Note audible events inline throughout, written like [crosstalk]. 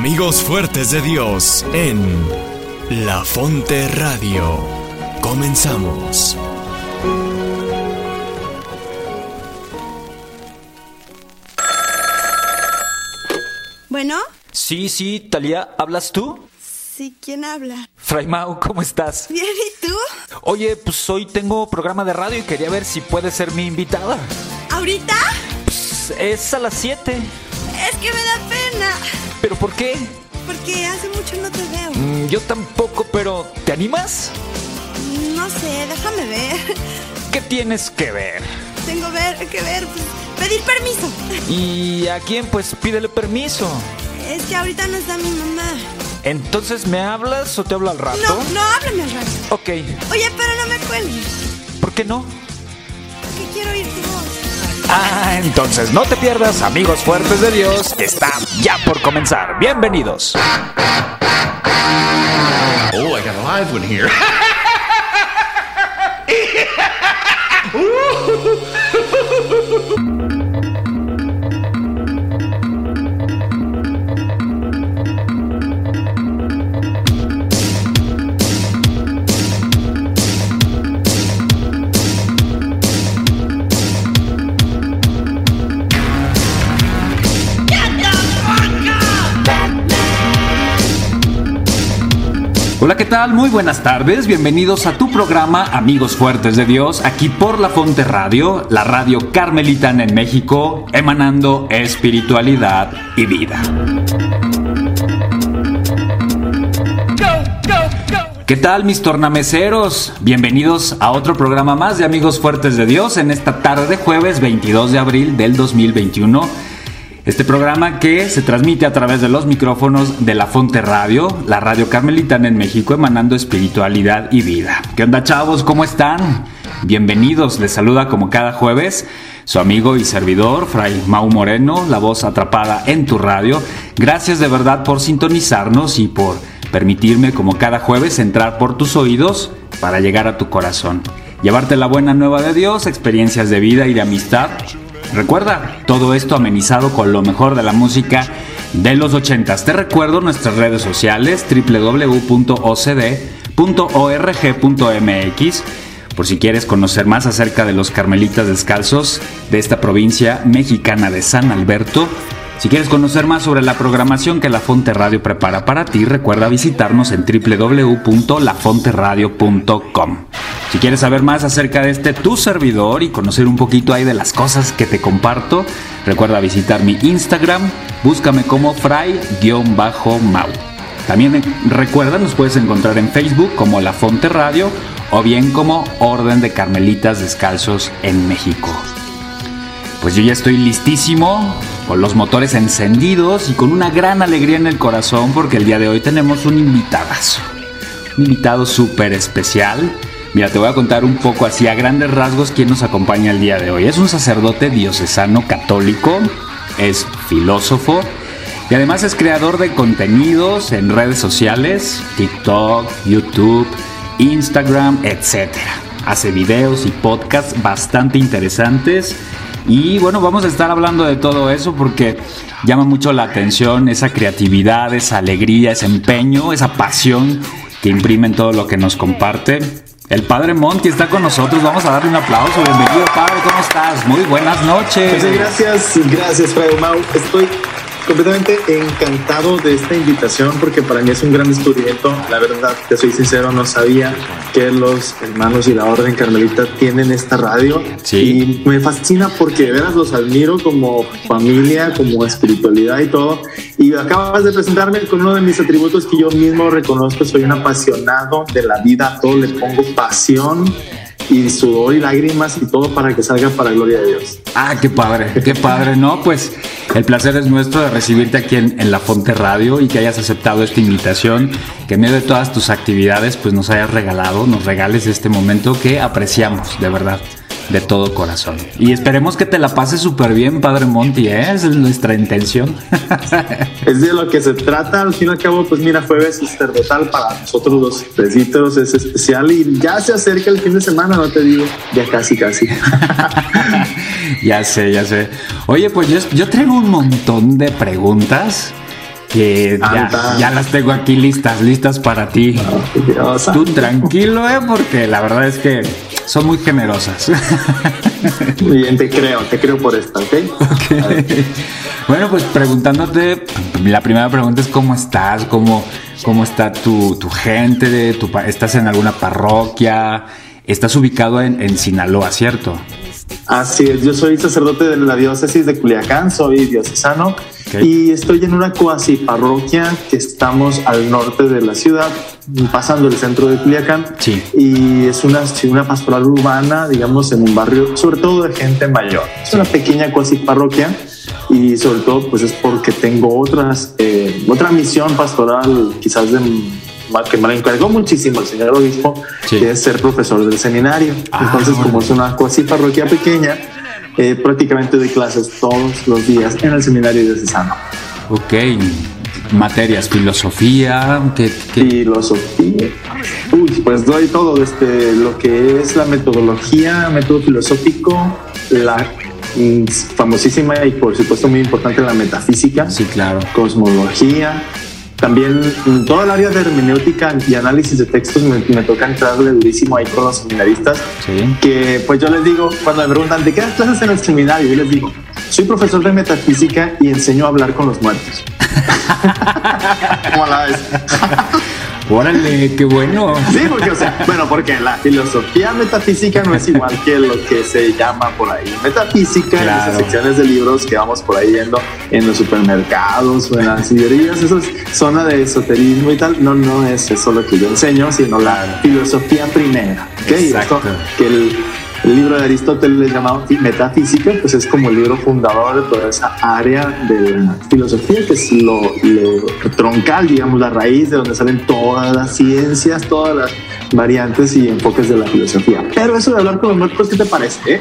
Amigos fuertes de Dios en La Fonte Radio. Comenzamos. Bueno. Sí, sí, Talía, ¿hablas tú? Sí, ¿quién habla? Fray Mau, ¿cómo estás? Bien, ¿y tú? Oye, pues hoy tengo programa de radio y quería ver si puedes ser mi invitada. ¿Ahorita? Pues es a las 7. Es que me da pena. ¿Pero por qué? Porque hace mucho no te veo. Mm, yo tampoco, pero ¿te animas? No sé, déjame ver. ¿Qué tienes que ver? Tengo ver, que ver, pues, pedir permiso. ¿Y a quién? Pues pídele permiso. Es que ahorita no está mi mamá. Entonces, ¿me hablas o te hablo al rato? No, no, háblame al rato. Ok. Oye, pero no me cuelgues. ¿Por qué no? Porque quiero tu voz. Ah, entonces no te pierdas, amigos fuertes de Dios, está ya por comenzar. Bienvenidos. Oh, I got a live one here. [laughs] Hola, ¿qué tal? Muy buenas tardes. Bienvenidos a tu programa Amigos Fuertes de Dios, aquí por La Fonte Radio, la radio carmelitana en México, emanando espiritualidad y vida. ¿Qué tal mis tornameceros? Bienvenidos a otro programa más de Amigos Fuertes de Dios en esta tarde de jueves 22 de abril del 2021. Este programa que se transmite a través de los micrófonos de La Fonte Radio, la radio carmelitana en México, emanando espiritualidad y vida. ¿Qué onda chavos? ¿Cómo están? Bienvenidos, les saluda como cada jueves su amigo y servidor, Fray Mau Moreno, la voz atrapada en tu radio. Gracias de verdad por sintonizarnos y por permitirme como cada jueves entrar por tus oídos para llegar a tu corazón. Llevarte la buena nueva de Dios, experiencias de vida y de amistad Recuerda, todo esto amenizado con lo mejor de la música de los 80. Te recuerdo nuestras redes sociales www.ocd.org.mx por si quieres conocer más acerca de los carmelitas descalzos de esta provincia mexicana de San Alberto. Si quieres conocer más sobre la programación que La Fonte Radio prepara para ti, recuerda visitarnos en www.lafonteradio.com. Si quieres saber más acerca de este tu servidor y conocer un poquito ahí de las cosas que te comparto, recuerda visitar mi Instagram, búscame como fray-mau. También recuerda, nos puedes encontrar en Facebook como La Fonte Radio o bien como Orden de Carmelitas Descalzos en México. Pues yo ya estoy listísimo, con los motores encendidos y con una gran alegría en el corazón porque el día de hoy tenemos un invitadazo. Un invitado súper especial Mira, te voy a contar un poco así a grandes rasgos quién nos acompaña el día de hoy. Es un sacerdote diocesano católico, es filósofo y además es creador de contenidos en redes sociales, TikTok, YouTube, Instagram, etc. Hace videos y podcasts bastante interesantes. Y bueno, vamos a estar hablando de todo eso porque llama mucho la atención esa creatividad, esa alegría, ese empeño, esa pasión que imprime en todo lo que nos comparte. El padre Monti está con nosotros. Vamos a darle un aplauso. Bienvenido, padre. ¿Cómo estás? Muy buenas noches. Pues gracias, gracias, Padre Mau. Estoy completamente encantado de esta invitación porque para mí es un gran descubrimiento. La verdad, te soy sincero, no sabía que los hermanos y la Orden Carmelita tienen esta radio. Sí. Y me fascina porque de veras los admiro como familia, como espiritualidad y todo. Y acabas de presentarme con uno de mis atributos que yo mismo reconozco. Soy un apasionado de la vida, todo le pongo pasión y sudor y lágrimas y todo para que salga para gloria de Dios. Ah, qué padre, qué padre, ¿no? Pues el placer es nuestro de recibirte aquí en, en, La Fonte Radio y que hayas aceptado esta invitación, que en medio de todas tus actividades pues nos hayas regalado, nos regales este momento que apreciamos, de verdad de todo corazón. Y esperemos que te la pases súper bien, Padre Monty, ¿eh? Esa es nuestra intención. [laughs] es de lo que se trata, al fin y al cabo, pues mira, jueves sacerdotal para nosotros los presitos es especial y ya se acerca el fin de semana, no te digo, ya casi, casi. [laughs] ya sé, ya sé. Oye, pues yo, yo traigo un montón de preguntas que ya, ya, las tengo aquí listas, listas para ti. Tú tranquilo, eh, porque la verdad es que son muy generosas. [laughs] Muy bien, te creo, te creo por esta, ¿ok? Bueno, pues preguntándote, la primera pregunta es cómo estás, cómo, cómo está tu, tu gente, de tu, estás en alguna parroquia, estás ubicado en, en Sinaloa, ¿cierto? Así es, yo soy sacerdote de la diócesis de Culiacán, soy diocesano y estoy en una cuasi parroquia que estamos al norte de la ciudad, pasando el centro de Culiacán. Sí. Y es una, una pastoral urbana, digamos, en un barrio, sobre todo de gente mayor. Es una pequeña cuasi parroquia y sobre todo, pues es porque tengo otras, eh, otra misión pastoral, quizás de que me la encargó muchísimo el señor obispo, que es ser profesor del seminario. Ah, Entonces, como es una cuasi parroquia pequeña, eh, prácticamente doy clases todos los días en el seminario de Cesano. Ok, materias, filosofía, ¿qué, Filosofía. Uy, pues doy todo desde lo que es la metodología, método filosófico, la mm, famosísima y por supuesto muy importante la metafísica. Sí, claro. Cosmología, también en toda el área de hermenéutica y análisis de textos me, toca entrarle durísimo ahí con los seminaristas. Que pues yo les digo, cuando me preguntan de qué das clases en el seminario, yo les digo, soy profesor de metafísica y enseño a hablar con los muertos. [laughs] ¿Cómo la ves? Órale, qué bueno. Sí, porque, o sea, bueno, porque la filosofía metafísica no es igual que lo que se llama por ahí. Metafísica, en las secciones de libros que vamos por ahí viendo en los supermercados o en las librerías, eso es zona de esoterismo y tal. No, no es eso lo que yo enseño, sino la filosofía primera. Exacto. que el, el libro de Aristóteles llamado Metafísica, pues es como el libro fundador de toda esa área de la filosofía, que es lo, troncal, digamos, la raíz de donde salen todas las ciencias, todas las variantes y enfoques de la filosofía. Pero eso de hablar con los muertos, ¿qué te parece? Eh?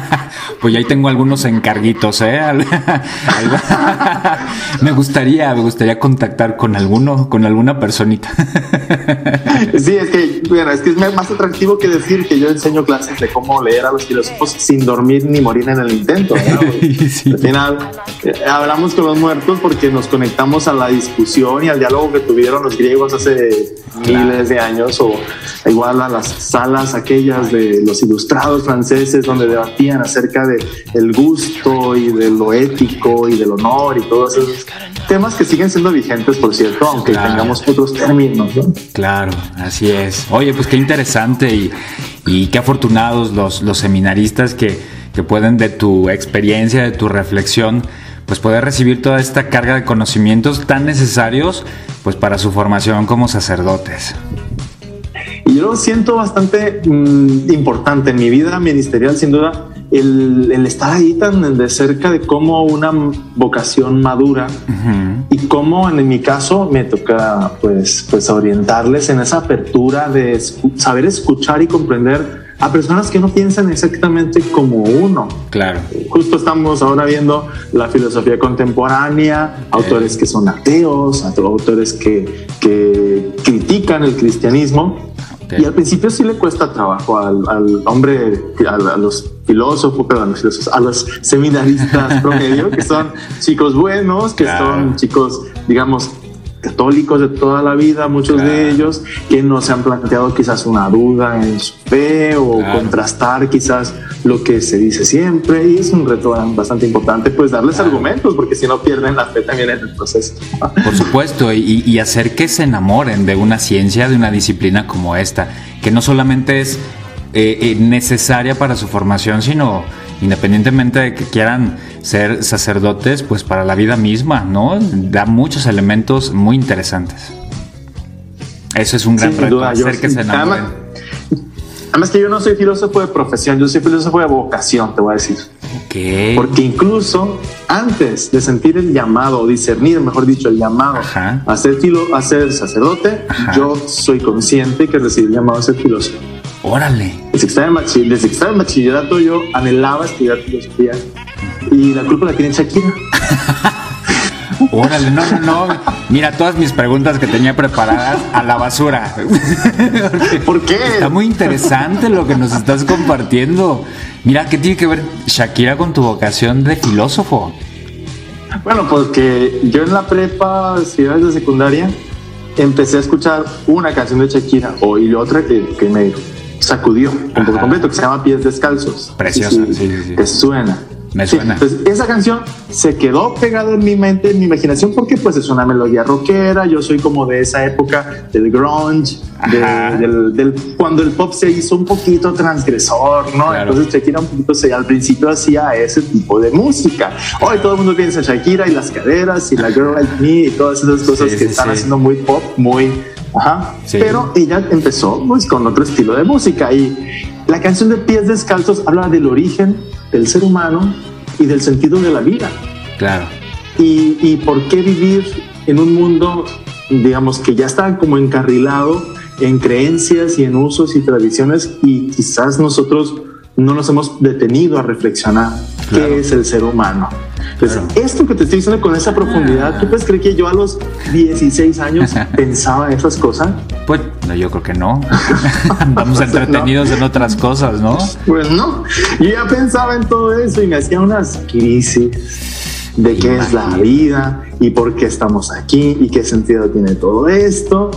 [laughs] pues ya ahí tengo algunos encarguitos, ¿eh? [laughs] [laughs] me gustaría, me gustaría contactar con alguno, con alguna personita. sí, es que, bueno, es que es más atractivo que decir que yo enseño clases de cómo leer a los filósofos sin dormir ni morir en el intento. Al final, eh, hablamos con los muertos porque nos conectamos a la discusión y al diálogo que tuvieron los griegos hace miles de años, o igual a las salas aquellas de los ilustrados franceses donde debatían acerca de el gusto y de lo ético y del honor y todos esos temas que siguen siendo vigentes, por cierto, aunque tengamos otros términos. Claro, así es. Oye, pues qué interesante y, y qué afortunados los, los seminaristas que, que pueden de tu experiencia, de tu reflexión, pues poder recibir toda esta carga de conocimientos tan necesarios pues para su formación como sacerdotes. Y yo lo siento bastante mm, importante en mi vida ministerial, sin duda, el, estar ahí tan de cerca de cómo una vocación madura y cómo en mi caso me toca pues, pues orientarles en esa apertura de saber escuchar y comprender a personas que no piensan exactamente como uno. Claro. Justo estamos ahora viendo la filosofía contemporánea, autores que son ateos, autores que, que critican el cristianismo. Y al principio sí le cuesta trabajo al, hombre, a, los filósofos, perdón, a los, filósofos, a los seminaristas [laughs] promedio, que son chicos buenos, que son chicos, digamos, católicos de toda la vida, muchos de ellos, que no se han planteado quizás una duda en su fe o contrastar quizás lo que se dice siempre. Y es un reto bastante importante, pues darles argumentos, porque si no pierden la fe también en el proceso. [laughs] Por supuesto, y, hacer que se enamoren de una ciencia, de una disciplina como esta, que no solamente es eh, eh, necesaria para su formación, sino independientemente de que quieran ser sacerdotes, pues para la vida misma, ¿no? Da muchos elementos muy interesantes. Eso es un gran reto, hacer que se enamoren. Además que yo no soy filósofo de profesión, yo soy filósofo de vocación, te voy a decir. Ok. Porque incluso antes de sentir el llamado, o discernir, mejor dicho, el llamado Ajá. a ser, filo, a ser sacerdote, Ajá. yo soy consciente que recibí el llamado a ser filósofo. Órale. Desde que estaba en bachillerato yo anhelaba estudiar filosofía y la culpa la tiene Shakira. [laughs] Órale, no, no, no. Mira, todas mis preguntas que tenía preparadas a la basura. [laughs] ¿Por qué? Está muy interesante lo que nos estás compartiendo. Mira, ¿qué tiene que ver Shakira con tu vocación de filósofo? Bueno, porque yo en la prepa, finales de secundaria, empecé a escuchar una canción de Shakira o y otra que, que me sacudió por Ajá. completo, que se llama Pies Descalzos. Preciosa, sí, sí, sí. Te suena. Me Sí, suena. pues esa canción se quedó pegada en mi mente, en mi imaginación, porque pues es una melodía rockera. Yo soy como de esa época del grunge, de- del, del- cuando el pop se hizo un poquito transgresor, ¿no? Claro. Entonces Shakira un poquito se, al principio hacía ese tipo de música. Hoy todo el mundo piensa en Shakira y las caderas y la Girl Like Me y todas esas cosas Sí, que sí, están haciendo muy pop, muy... Ajá. Sí. Pero ella empezó pues con otro estilo de música y la canción de Pies Descalzos habla del origen del ser humano y del sentido de la vida Claro. y, y por qué vivir en un mundo, digamos, que ya está como encarrilado en creencias y en usos y tradiciones y quizás nosotros no nos hemos detenido a reflexionar Claro. qué es el ser humano. Entonces, Claro. esto que te estoy diciendo con esa profundidad, ¿tú puedes creer que yo a los 16 años [laughs] pensaba esas cosas? Pues no, yo creo que no. [laughs] Andamos entretenidos en otras cosas, ¿no? Pues no, yo ya pensaba en todo eso y me hacía unas crisis de qué es la vida y por qué estamos aquí y qué sentido tiene todo esto.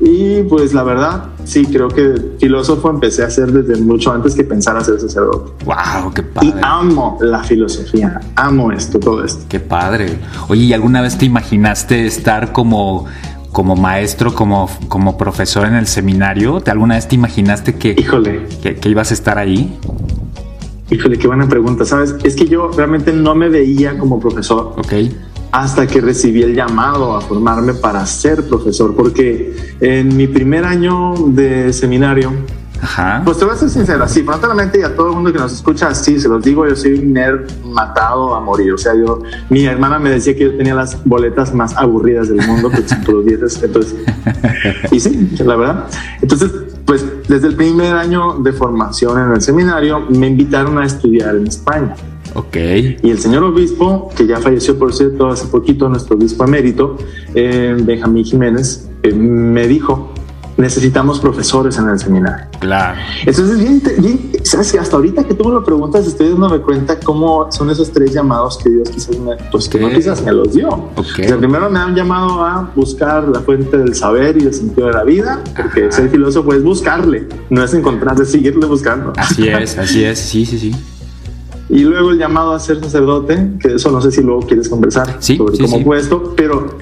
Y pues la verdad, sí, creo que filósofo empecé a ser desde mucho antes que pensar a ser sacerdote. Wow, qué Y padre. amo la filosofía, amo esto, todo esto. Qué padre. Oye, ¿y alguna vez te imaginaste estar como, como maestro, como, como profesor en el seminario? ¿Te alguna vez te imaginaste que, Híjole, que, que ibas a estar ahí? híjole, qué buena pregunta, ¿sabes? Es que yo realmente no me veía como profesor. Ok. Hasta que recibí el llamado a formarme para ser profesor, porque en mi primer año de seminario, Ajá. pues te voy a ser sincero, así, frontalmente y a todo el mundo que nos escucha, así, se los digo, yo soy un nerd matado a morir, o sea, yo, mi hermana me decía que yo tenía las boletas más aburridas del mundo, pues por [laughs] los dieces, entonces, y sí, la verdad, entonces, pues desde el primer año de formación en el seminario, me invitaron a estudiar en España. Ok. Y el señor obispo, que ya falleció por cierto hace poquito, nuestro obispo emérito, eh, Benjamín Jiménez, eh, me dijo, necesitamos profesores en el seminario. Claro. Entonces, bien, bien, sabes que hasta ahorita que tú me lo preguntas, estoy dándome cuenta cómo son esos tres llamados que Dios quizás me, pues que no quizás me los dio. Ok. O sea, primero me han llamado a buscar la fuente del saber y del sentido de la vida, porque Ajá. ser filósofo es buscarle, no es encontrar, es [laughs] seguirle buscando. Así es, así es. Sí, sí, sí. Y luego el llamado a ser sacerdote, que eso no sé si luego quieres conversar Sí, sobre sí, cómo sí. fue esto, pero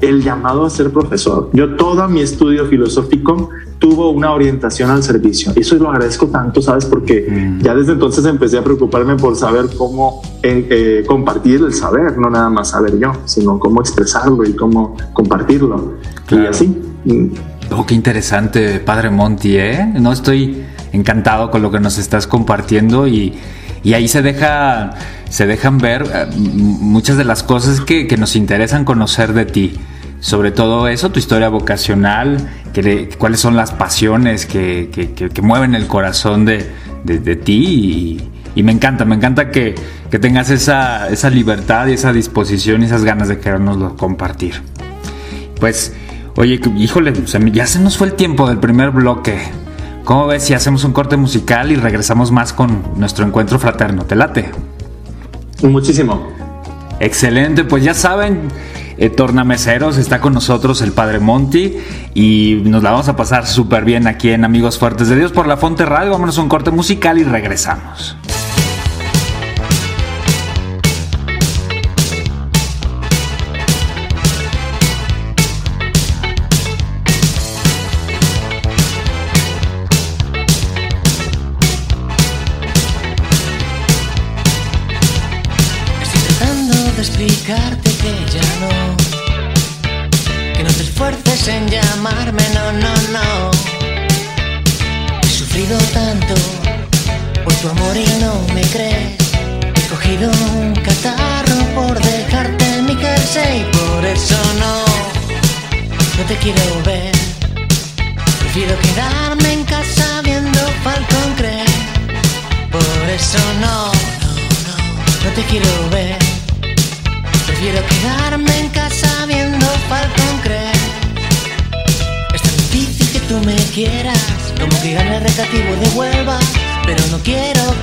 el llamado a ser profesor. Yo todo mi estudio filosófico tuvo una orientación al servicio. Y eso lo agradezco tanto, ¿sabes? Porque Mm. ya desde entonces empecé a preocuparme por saber cómo eh, eh, compartir el saber, no nada más saber yo, sino cómo expresarlo y cómo compartirlo. Y Claro. así. mm, Oh, qué interesante, Padre Monty, ¿eh? No estoy encantado con lo que nos estás compartiendo y, y ahí se deja, se dejan ver eh, muchas de las cosas que, nos interesan conocer de ti. Sobre todo eso, tu historia vocacional, cuáles son las pasiones que, que- mueven el corazón de, de- ti y, me encanta, me encanta que, que tengas esa, esa libertad y esa disposición y esas ganas de querernoslo compartir. Pues, oye, híjole, ya se nos fue el tiempo del primer bloque. ¿Cómo ves si hacemos un corte musical y regresamos más con nuestro encuentro fraterno? ¿Te late? muchísimo. Excelente, pues ya saben, eh, tornameceros, está con nosotros el Padre Monty y nos la vamos a pasar súper bien aquí en Amigos Fuertes de Dios por la Fonte Radio. Vámonos a un corte musical y regresamos.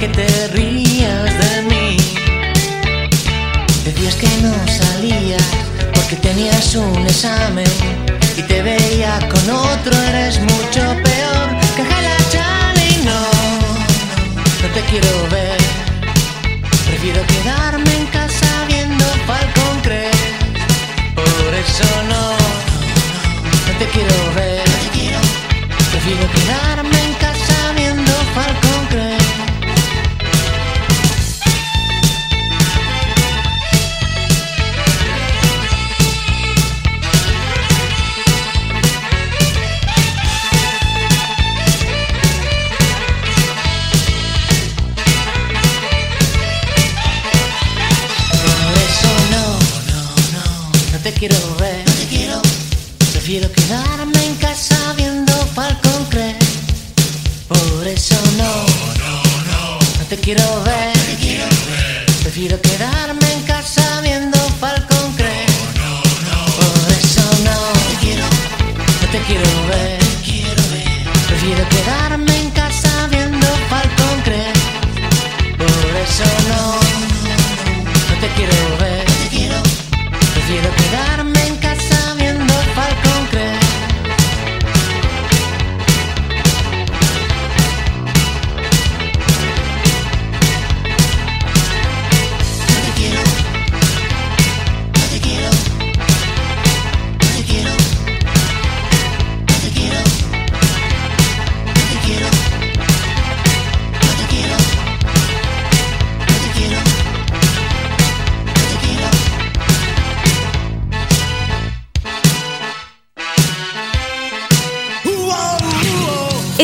Te rías de mí. Decías que no salías porque tenías un examen y te veía con otro, eres mucho peor que Jala Charlie. No, no te quiero ver.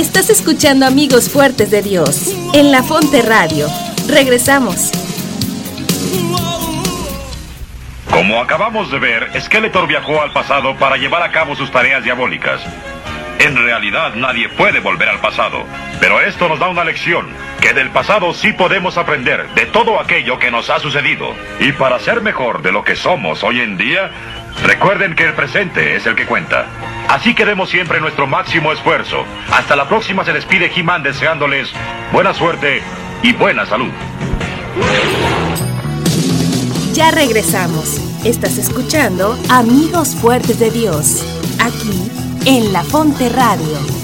Estás escuchando Amigos Fuertes de Dios en La Fonte Radio. Regresamos. Como acabamos de ver, Skeletor viajó al pasado para llevar a cabo sus tareas diabólicas. En realidad nadie puede volver al pasado, pero esto nos da una lección, que del pasado sí podemos aprender de todo aquello que nos ha sucedido. Y para ser mejor de lo que somos hoy en día, recuerden que el presente es el que cuenta. Así que demos siempre nuestro máximo esfuerzo. Hasta la próxima se despide He-Man deseándoles buena suerte y buena salud. Ya regresamos. Estás escuchando Amigos Fuertes de Dios, aquí en La Fonte Radio.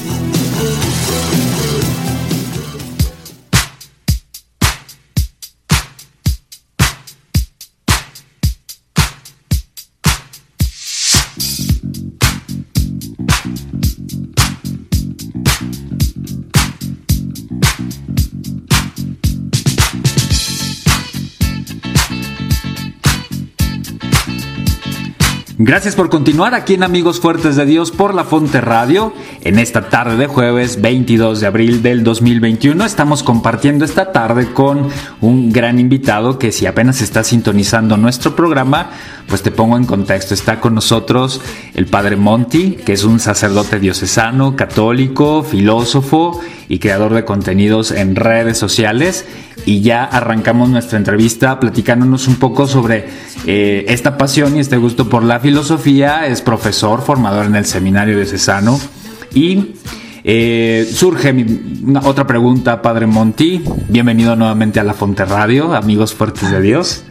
Gracias por continuar aquí en Amigos Fuertes de Dios por La Fonte Radio. En esta tarde de jueves 22 de abril del 2021 estamos compartiendo esta tarde con un gran invitado que si apenas está sintonizando nuestro programa, pues te pongo en contexto. Está con nosotros el Padre Monty, que es un sacerdote diocesano, católico, filósofo y creador de contenidos en redes sociales. Y ya arrancamos nuestra entrevista platicándonos un poco sobre eh, esta pasión y este gusto por la filosofía. Es profesor, formador en el seminario diocesano. Y eh, surge mi- otra pregunta, Padre Monty. Bienvenido nuevamente a La Fonte Radio, amigos fuertes de Dios.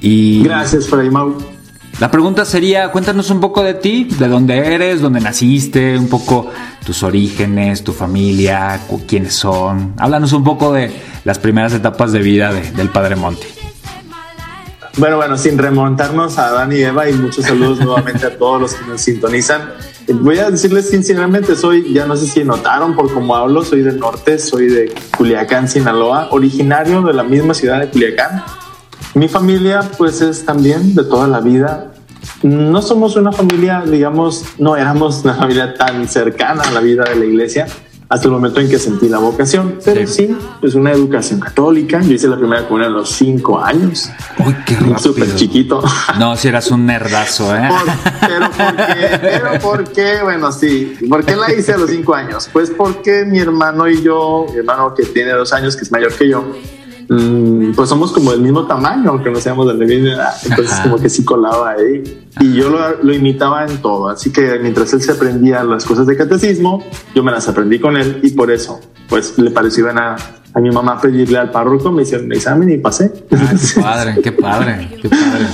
Y Gracias, Fray Mau. la pregunta sería, cuéntanos un poco de ti, de dónde eres, dónde naciste, un poco tus orígenes, tu familia, quiénes son. Háblanos un poco de las primeras etapas de vida de- del Padre Monte. Bueno, bueno, sin remontarnos a Adán y Eva y muchos saludos [laughs] nuevamente a todos los que nos sintonizan. Eh, Voy a decirles sinceramente, soy, ya no sé si notaron por cómo hablo, soy del norte, soy de Culiacán, Sinaloa, originario de la misma ciudad de Culiacán. Mi familia pues es también de toda la vida. No somos una familia, digamos, no éramos una familia tan cercana a la vida de la iglesia, hasta el momento en que sentí la vocación. Pero sí, pues una educación católica. Yo hice la primera comunión a los cinco años. Uy, qué rápido. Súper chiquito. No, si eras un nerdazo, ¿eh? pero ¿por qué? Pero ¿por qué? Bueno, sí. ¿Por qué la hice a los cinco años? Pues porque mi hermano y yo, mi hermano que tiene dos años, que es mayor que yo, Mm, pues somos como del mismo tamaño, aunque no seamos de la misma edad. Entonces, como que sí colaba ahí. Y yo lo, imitaba en todo. Así que mientras él se aprendía las cosas de catecismo, yo me las aprendí con él y por eso, pues le pareció a, a mi mamá pedirle al párroco, me hicieron el examen y pasé. Qué [laughs] padre, qué padre, qué padre.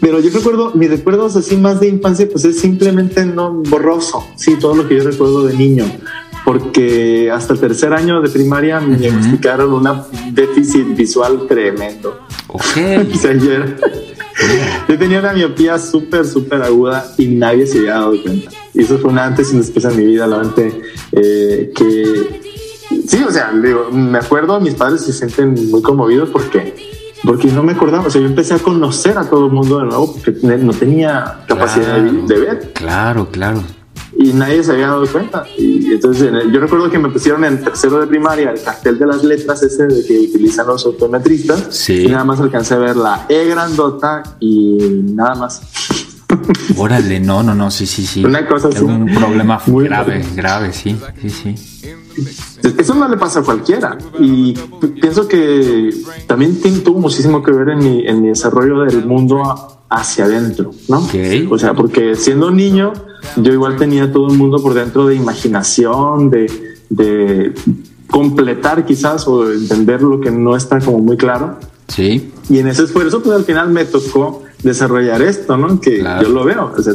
Pero yo recuerdo, mis recuerdos así más de infancia, pues es simplemente no borroso. Sí, todo lo que yo recuerdo de niño porque hasta el tercer año de primaria me diagnosticaron una déficit visual tremendo. Ok. [laughs] [laughs] yo, tenía una miopía súper, súper aguda y nadie se había dado cuenta. Y eso fue una antes y después en mi vida, la eh, que sí, o sea, me acuerdo, mis padres se sienten muy conmovidos porque porque no me acordaba, o sea, yo empecé a conocer a todo el mundo de nuevo porque no tenía capacidad de ver. Claro, claro y nadie se había dado cuenta. Y entonces yo recuerdo que me pusieron en tercero de primaria el cartel de las letras ese de que utilizan los optometristas. Sí. Y nada más alcancé a ver la E grandota y nada más. [laughs] Órale, no, no, no, sí, sí, sí. Una cosa así. un problema muy grave, grave, sí, sí, sí. Eso no le pasa a cualquiera. Y pienso que también tuvo muchísimo que ver en mi, en mi desarrollo del mundo hacia adentro, ¿no? O sea, porque siendo niño, yo igual tenía todo el mundo por dentro de imaginación, de, de completar quizás o entender lo que no está como muy claro. Sí. Y en ese esfuerzo, pues al final me tocó desarrollar esto, ¿no? Que yo lo veo. O sea,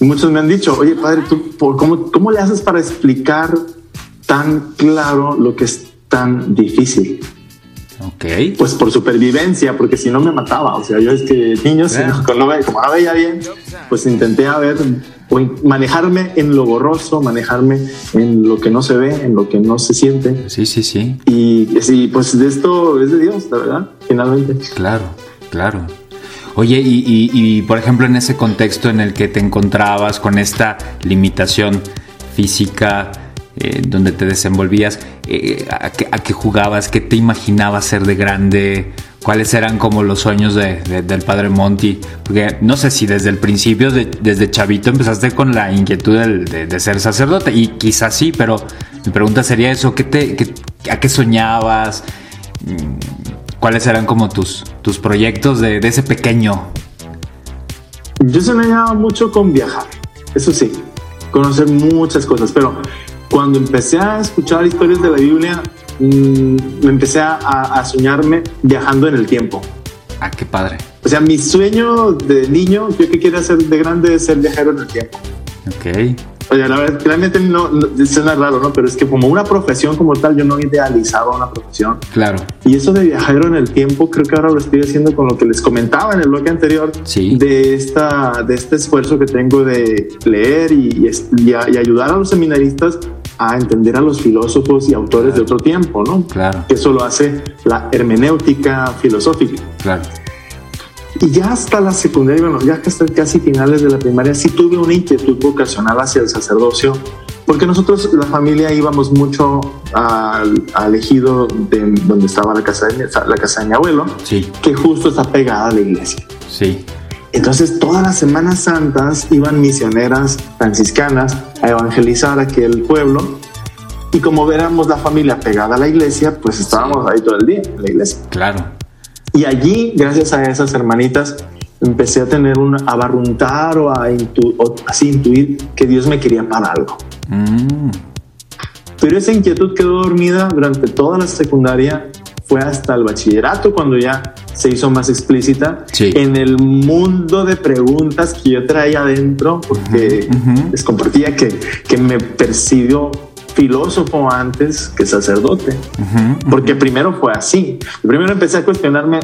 muchos me han dicho, oye, padre, ¿tú por cómo, cómo le haces para explicar tan claro lo que es tan difícil? Ok. Pues por supervivencia, porque si no me mataba. O sea, yo es que niños, como no veía bien, pues intenté a ver, manejarme en lo borroso, manejarme en lo que no se ve, en lo que no se siente. Sí, sí, sí. Y sí, pues de esto es de Dios, la verdad, finalmente. Claro, claro. Oye, y, y por ejemplo en ese contexto en el que te encontrabas con esta limitación física, eh, donde te desenvolvías, eh, a, qué, jugabas, qué te imaginabas ser de grande, cuáles eran como los sueños de, del padre Monty, porque no sé si desde el principio, desde chavito empezaste con la inquietud de, ser sacerdote, y quizás sí, pero mi pregunta sería eso, ¿qué te, ¿a qué soñabas? Mm, ¿Cuáles eran como tus, tus proyectos de, ese pequeño? Yo soñaba mucho con viajar, eso sí, conocer muchas cosas, pero cuando empecé a escuchar historias de la Biblia, mm, me empecé a, soñarme viajando en el tiempo. Ah, qué padre. O sea, mi sueño de niño, yo que quería hacer de grande es ser viajero en el tiempo. Ok. Oye, la verdad, realmente no, suena raro, ¿no? Pero es que como una profesión como tal, yo no idealizaba una profesión. Claro. Y eso de viajero en el tiempo, creo que ahora lo estoy haciendo con lo que les comentaba en el bloque anterior. Sí. De, esta, de este esfuerzo que tengo de leer y, y, ayudar a los seminaristas a entender a los filósofos y autores de otro tiempo, ¿no? Claro. Que eso lo hace la hermenéutica filosófica. Claro. Y ya hasta la secundaria, bueno, ya hasta casi finales de la primaria, sí tuve una inquietud vocacional hacia el sacerdocio, porque nosotros, la familia, íbamos mucho al, ejido de donde estaba la casa, de, la casa de mi abuelo, sí. que justo está pegada a la iglesia. Sí. Entonces, todas las Semanas Santas iban misioneras franciscanas a evangelizar aquel pueblo. Y como veramos la familia pegada a la iglesia, pues estábamos ahí todo el día en la iglesia. Claro. Y allí, gracias a esas hermanitas, empecé a tener un abarruntar o a así intuir que Dios me quería para algo. Mm. Pero esa inquietud quedó dormida durante toda la secundaria, fue hasta el bachillerato cuando ya se hizo más explícita en el mundo de preguntas que yo traía adentro, porque les compartía que, que me percibió filósofo antes que sacerdote, porque primero fue así. Primero empecé a cuestionarme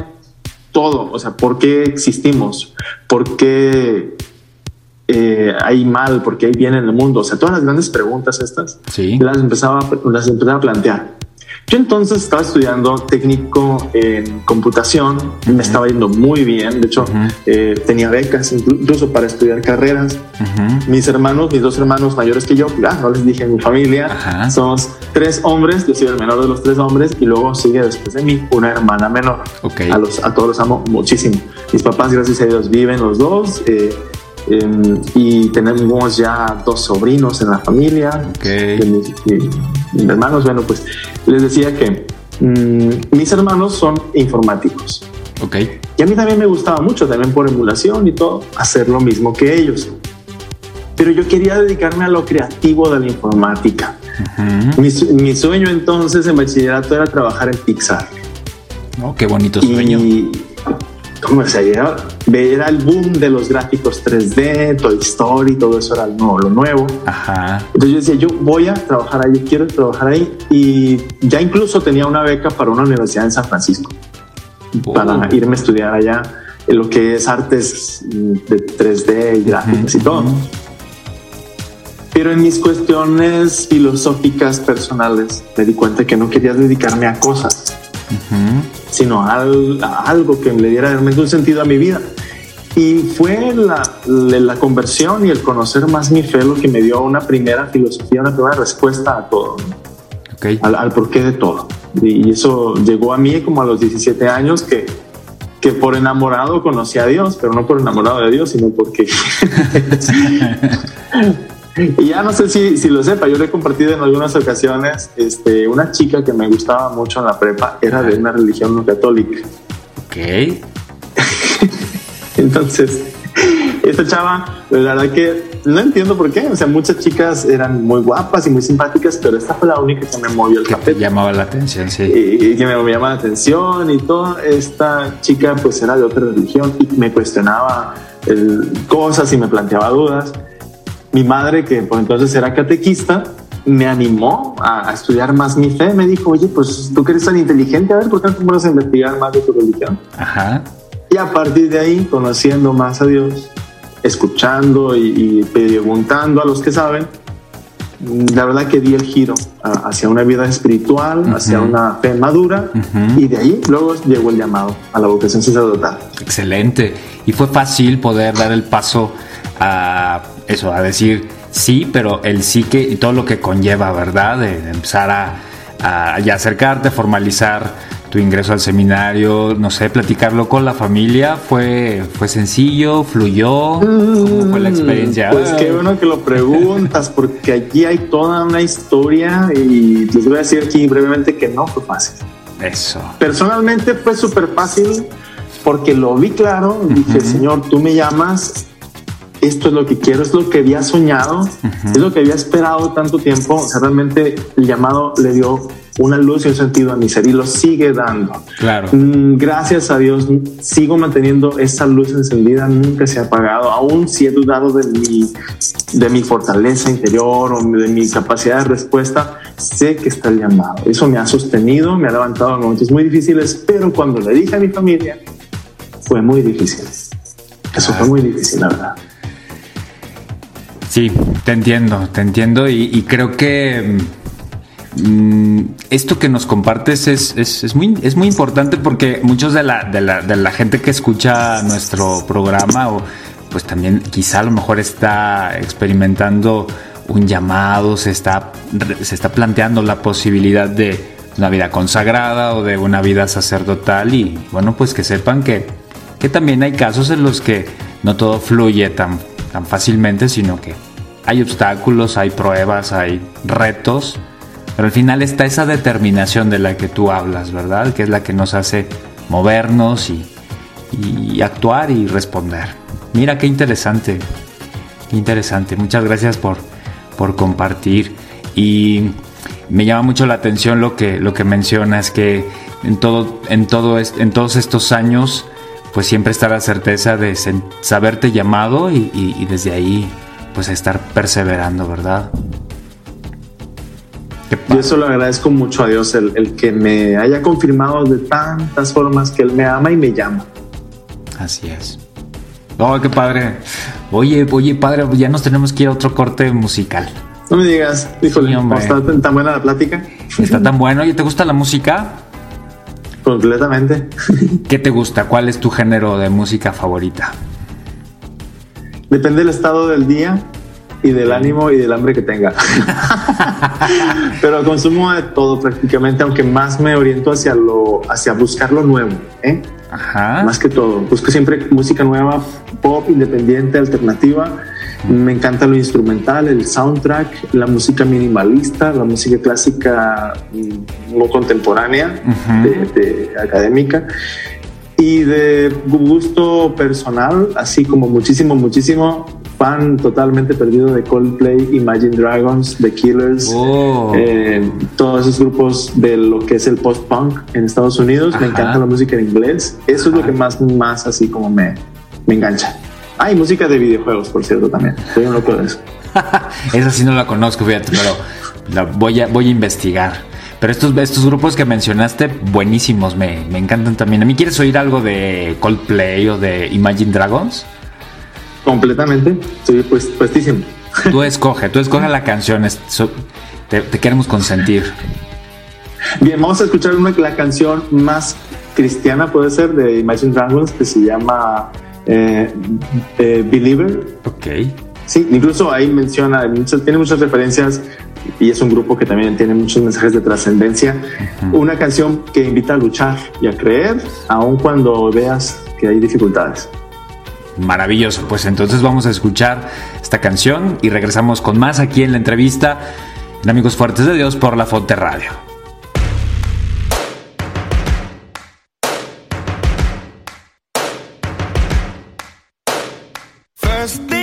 todo, o sea, ¿por qué existimos? ¿Por qué eh, hay mal? ¿Por qué hay bien en el mundo? O sea, todas las grandes preguntas estas sí. las, empezaba, las empezaba a plantear. Yo entonces estaba estudiando técnico en computación, me estaba yendo muy bien, de hecho eh, tenía becas incluso para estudiar carreras. Mis hermanos, mis dos hermanos mayores que yo, ya no les dije en mi familia, somos tres hombres, yo soy el menor de los tres hombres y luego sigue después de mí una hermana menor. A, los, a todos los amo muchísimo. Mis papás, gracias a Dios, viven los dos. Eh, em, y tenemos ya dos sobrinos en la familia. Mis, mis, hermanos, bueno, pues les decía que mm, mis hermanos son informáticos. Ok. Y a mí también me gustaba mucho, también por emulación y todo, hacer lo mismo que ellos. Pero yo quería dedicarme a lo creativo de la informática. mi, mi, sueño entonces en bachillerato era trabajar en Pixar. Oh, qué bonito sueño. Y, ¿cómo se era, era el boom de los gráficos 3D, Toy Story, todo eso era lo, lo nuevo. Ajá. Entonces yo decía, yo voy a trabajar ahí, quiero trabajar ahí. Y ya incluso tenía una beca para una universidad en San Francisco para irme a estudiar allá en lo que es artes de 3D y gráficos y todo. Pero en mis cuestiones filosóficas personales me di cuenta que no quería dedicarme a cosas sino a, algo que le diera realmente un sentido a mi vida. Y fue la, la, conversión y el conocer más mi fe lo que me dio una primera filosofía, una primera respuesta a todo, al, porqué de todo. Y eso llegó a mí como a los 17 años que, que por enamorado conocí a Dios, pero no por enamorado de Dios, sino porque [laughs] [laughs] Y ya no sé si, si, lo sepa, yo le he compartido en algunas ocasiones, este, una chica que me gustaba mucho en la prepa era de una religión no católica. Ok. [laughs] Entonces, esta chava, la verdad que no entiendo por qué, o sea, muchas chicas eran muy guapas y muy simpáticas, pero esta fue la única que me movió el café. Llamaba la atención, sí. Y, que me llamaba la atención y todo. Esta chica pues era de otra religión y me cuestionaba cosas y me planteaba dudas mi madre, que por entonces era catequista, me animó a, estudiar más mi fe. Me dijo, oye, pues tú que eres tan inteligente, a ver, ¿por qué no te pones a investigar más de tu religión? Ajá. Y a partir de ahí, conociendo más a Dios, escuchando y, preguntando a los que saben, la verdad que di el giro hacia una vida espiritual, hacia una fe madura, y de ahí luego llegó el llamado a la vocación sacerdotal. Excelente. Y fue fácil poder dar el paso a eso, a decir sí, pero el sí que y todo lo que conlleva, ¿verdad? De, empezar a, a, acercarte, formalizar tu ingreso al seminario, no sé, platicarlo con la familia, fue, fue sencillo, fluyó, ¿cómo fue la experiencia? Pues qué bueno que lo preguntas, porque allí hay toda una historia y les voy a decir aquí brevemente que no fue fácil. Eso. Personalmente fue súper fácil porque lo vi claro, dije, Señor, tú me llamas esto es lo que quiero, es lo que había soñado, es lo que había esperado tanto tiempo. O sea, realmente el llamado le dio una luz y un sentido a mi ser y lo sigue dando. Claro. Mm, gracias a Dios sigo manteniendo esa luz encendida, nunca se ha apagado, aún si he dudado de mi, de mi fortaleza interior o de mi capacidad de respuesta, sé que está el llamado. Eso me ha sostenido, me ha levantado en momentos muy difíciles, pero cuando le dije a mi familia, fue muy difícil. Eso fue muy difícil, la verdad. Sí, te entiendo, te entiendo y, creo que mm, esto que nos compartes es, muy, es muy importante porque muchos de la, de, la, de la gente que escucha nuestro programa o pues también quizá a lo mejor está experimentando un llamado, se está, se está planteando la posibilidad de una vida consagrada o de una vida sacerdotal y bueno pues que sepan que, que también hay casos en los que no todo fluye tan tan fácilmente, sino que hay obstáculos, hay pruebas, hay retos, pero al final está esa determinación de la que tú hablas, ¿verdad? Que es la que nos hace movernos y, actuar y responder. Mira qué interesante, qué interesante. Muchas gracias por, compartir. Y me llama mucho la atención lo que, lo que mencionas, que en, todo en todos estos años pues siempre está la certeza de saberte llamado y, desde ahí pues estar perseverando, ¿verdad? Y eso lo agradezco mucho a Dios, el, que me haya confirmado de tantas formas que Él me ama y me llama. Así es. Oh, qué padre. Oye, oye, padre, ya nos tenemos que ir a otro corte musical. No me digas, híjole, Sí, hombre. ¿cómo está tan buena la plática? Está [laughs] tan bueno. ¿Y te gusta la música? Completamente. [laughs] ¿Qué te gusta? ¿Cuál es tu género de música favorita? Depende del estado del día y del ánimo y del hambre que tenga. [laughs] Pero consumo de todo prácticamente, aunque más me oriento hacia lo, hacia buscar lo nuevo, ¿eh? Ajá. Más que todo. Busco siempre música nueva, pop, independiente, alternativa. Me encanta lo instrumental, el soundtrack, la música minimalista, la música clásica mm, no contemporánea, de, de académica. Y de gusto personal, así como muchísimo, muchísimo, fan totalmente perdido de Coldplay, Imagine Dragons, The Killers, Oh. eh, todos esos grupos de lo que es el post-punk en Estados Unidos. Me encanta la música en inglés. Eso es lo que más, más así como me, me engancha. Ah, y música de videojuegos, por cierto, también. Soy un loco de eso. [laughs] Esa sí no la conozco, fíjate, pero la voy a, voy a investigar. Pero estos, estos grupos que mencionaste, buenísimos, me, me encantan también. ¿A mí quieres oír algo de Coldplay o de Imagine Dragons? Completamente. Estoy pues, puestísimo. Tú [laughs] escoge, tú escoge la canción. te, te queremos consentir. Bien, vamos a escuchar una, la canción más cristiana, puede ser, de Imagine Dragons, que se llama eh, Believer. Ok. Sí, incluso ahí menciona, muchas, tiene muchas referencias y es un grupo que también tiene muchos mensajes de trascendencia. Una canción que invita a luchar y a creer, aun cuando veas que hay dificultades. Maravilloso, pues entonces vamos a escuchar esta canción y regresamos con más aquí en la entrevista en Amigos Fuertes de Dios por La Fonte Radio. Things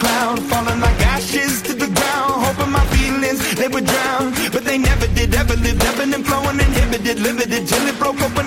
cloud, falling like ashes to the ground, hoping my feelings they would drown, but they never did. Ever lived, ebbing and flowing, inhibited, limited, till it broke open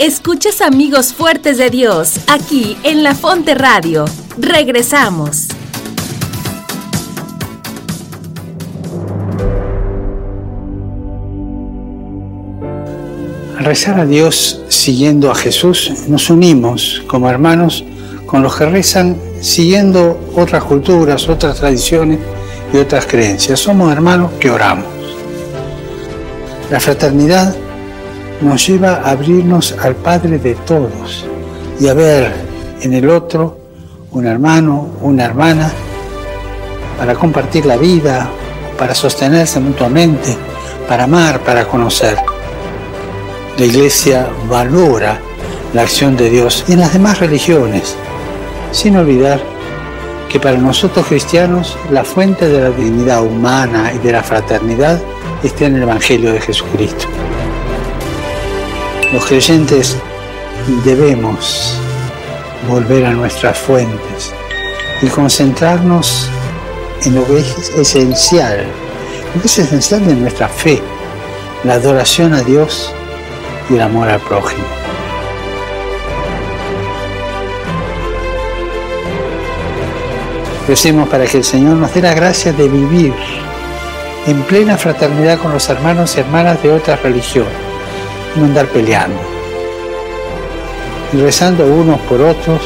Escuchas Amigos Fuertes de Dios, aquí en La Fonte Radio. Regresamos. Al rezar a Dios siguiendo a Jesús, nos unimos como hermanos con los que rezan siguiendo otras culturas, otras tradiciones y otras creencias. Somos hermanos que oramos. La fraternidad nos lleva a abrirnos al Padre de todos y a ver en el otro un hermano, una hermana, para compartir la vida, para sostenerse mutuamente, para amar, para conocer. La Iglesia valora la acción de Dios en las demás religiones, sin olvidar que para nosotros cristianos la fuente de la dignidad humana y de la fraternidad está en el Evangelio de Jesucristo. Los creyentes debemos volver a nuestras fuentes y concentrarnos en lo que es esencial, lo que es esencial de nuestra fe, la adoración a Dios y el amor al prójimo. Recemos para que el Señor nos dé la gracia de vivir en plena fraternidad con los hermanos y hermanas de otras religiones, no andar peleando y rezando unos por otros,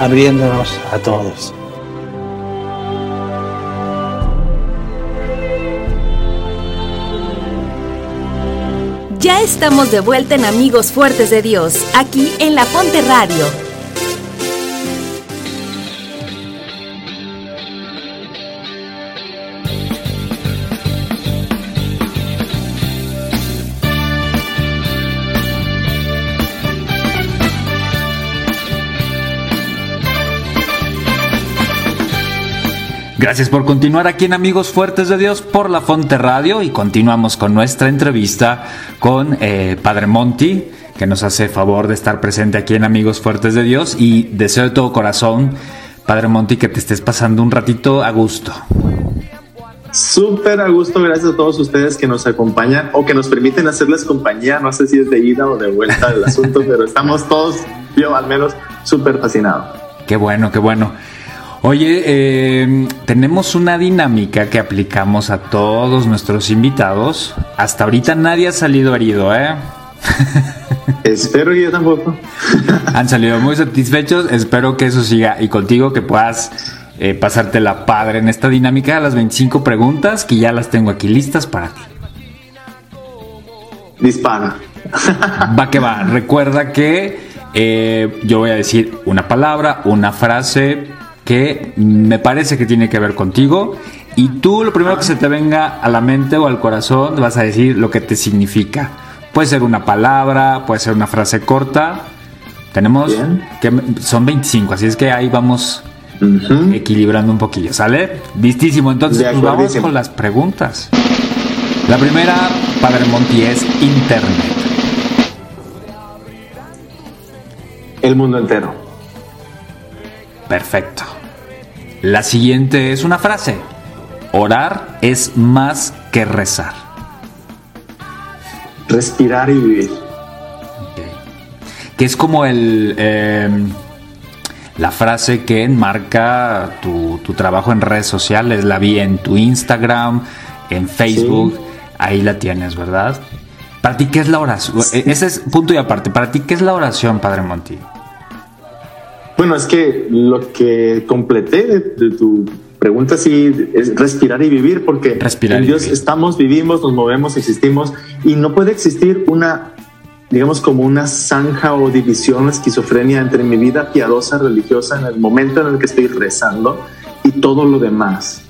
abriéndonos a todos. Ya estamos de vuelta en Amigos Fuertes de Dios, aquí en La Fonte Radio. Gracias por continuar aquí en Amigos Fuertes de Dios por La Fonte Radio y continuamos con nuestra entrevista con eh, Padre Monty, que nos hace favor de estar presente aquí en Amigos Fuertes de Dios y deseo de todo corazón, Padre Monty, que te estés pasando un ratito a gusto. Súper a gusto, gracias a todos ustedes que nos acompañan o que nos permiten hacerles compañía. No sé si es de ida o de vuelta el asunto, [laughs] pero estamos todos, yo al menos, súper fascinado. Qué bueno, qué bueno. Oye, eh, tenemos una dinámica que aplicamos a todos nuestros invitados. Hasta ahorita nadie ha salido herido, ¿eh? [laughs] Espero que yo tampoco. Han salido muy satisfechos. Espero que eso siga. Y contigo que puedas eh, pasarte la padre en esta dinámica de las 25 preguntas que ya las tengo aquí listas para ti. Dispara. Va que va. [laughs] Recuerda que eh, yo voy a decir una palabra, una frase que me parece que tiene que ver contigo y tú lo primero que se te venga a la mente o al corazón vas a decir lo que te significa. Puede ser una palabra, puede ser una frase corta. Tenemos que son 25, así es que ahí vamos equilibrando un poquillo, ¿sale? Listísimo, entonces pues vamos con las preguntas. La primera, Padre Monti, es Internet. El mundo entero. Perfecto. La siguiente es una frase. Orar es más que rezar. Respirar y vivir. Que es como el eh, la frase que enmarca tu, tu trabajo en redes sociales. La vi en tu Instagram, en Facebook. Ahí la tienes, ¿verdad? Para ti, ¿qué es la oración? Ese es punto y aparte. Para ti, ¿qué es la oración, Padre Monti? Bueno, es que lo que completé de, de tu pregunta sí es respirar y vivir, porque Respirar en Dios vivir. estamos, vivimos, nos movemos, existimos, y no puede existir una, digamos, como una zanja o división, esquizofrenia entre mi vida piadosa, religiosa, en el momento en el que estoy rezando, y todo lo demás.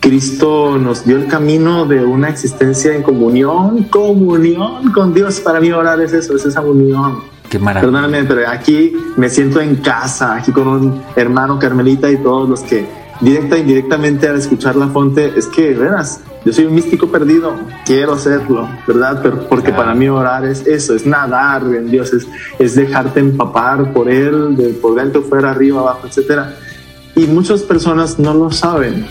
Cristo nos dio el camino de una existencia en comunión, comunión con Dios. Para mí orar es eso, es esa unión. Qué maravilla. Perdóname, pero aquí me siento en casa, aquí con un hermano Carmelita y todos los que directa e indirectamente al escuchar la fonte, es que, verás, yo soy un místico perdido, quiero serlo, ¿verdad? Pero porque para mí orar es eso, es nadar en Dios, es, es dejarte empapar por Él, de por dentro, fuera, arriba, abajo, etcétera. Y muchas personas no lo saben.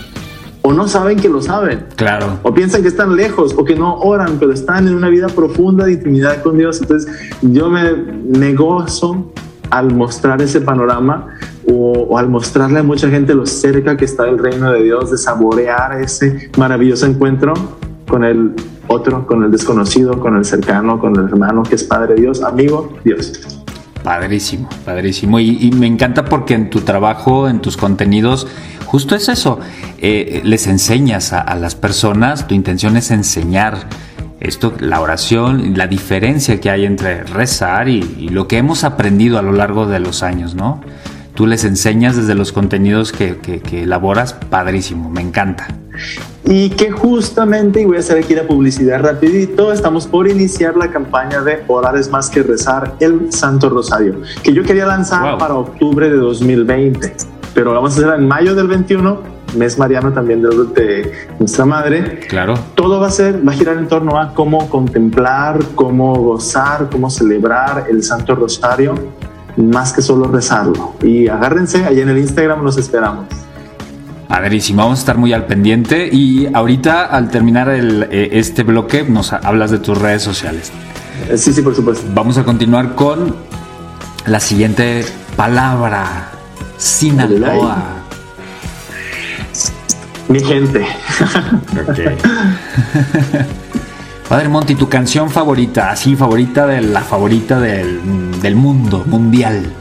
O no saben que lo saben. Claro. O piensan que están lejos o que no oran, pero están en una vida profunda de intimidad con Dios. Entonces yo me, me gozo al mostrar ese panorama o, o al mostrarle a mucha gente lo cerca que está el reino de Dios, de saborear ese maravilloso encuentro con el otro, con el desconocido, con el cercano, con el hermano que es Padre Dios, amigo Dios. Padrísimo, padrísimo. Y, me encanta porque en tu trabajo, en tus contenidos, justo es eso. Eh, les enseñas a, las personas, tu intención es enseñar esto, la oración, la diferencia que hay entre rezar y, lo que hemos aprendido a lo largo de los años, ¿no? Tú les enseñas desde los contenidos que- que elaboras, padrísimo, me encanta. Y que justamente, y voy a hacer aquí la publicidad rapidito, estamos por iniciar la campaña de Orar es más que rezar, el Santo Rosario, que yo quería lanzar para octubre de 2020, pero vamos a hacer en mayo del 21, mes mariano también de, de nuestra madre. Claro. Todo va a ser, va a girar en torno a cómo contemplar, cómo gozar, cómo celebrar el Santo Rosario, más que solo rezarlo. Y agárrense, allá en el Instagram los esperamos. Padrísimo, vamos a estar muy al pendiente y ahorita al terminar el, eh, este bloque nos hablas de tus redes sociales. Sí, sí, por supuesto. Vamos a continuar con la siguiente palabra, Sinaloa. Mi gente. [laughs] Padre Monty, tu canción favorita, así favorita de la favorita del, del mundo, mundial.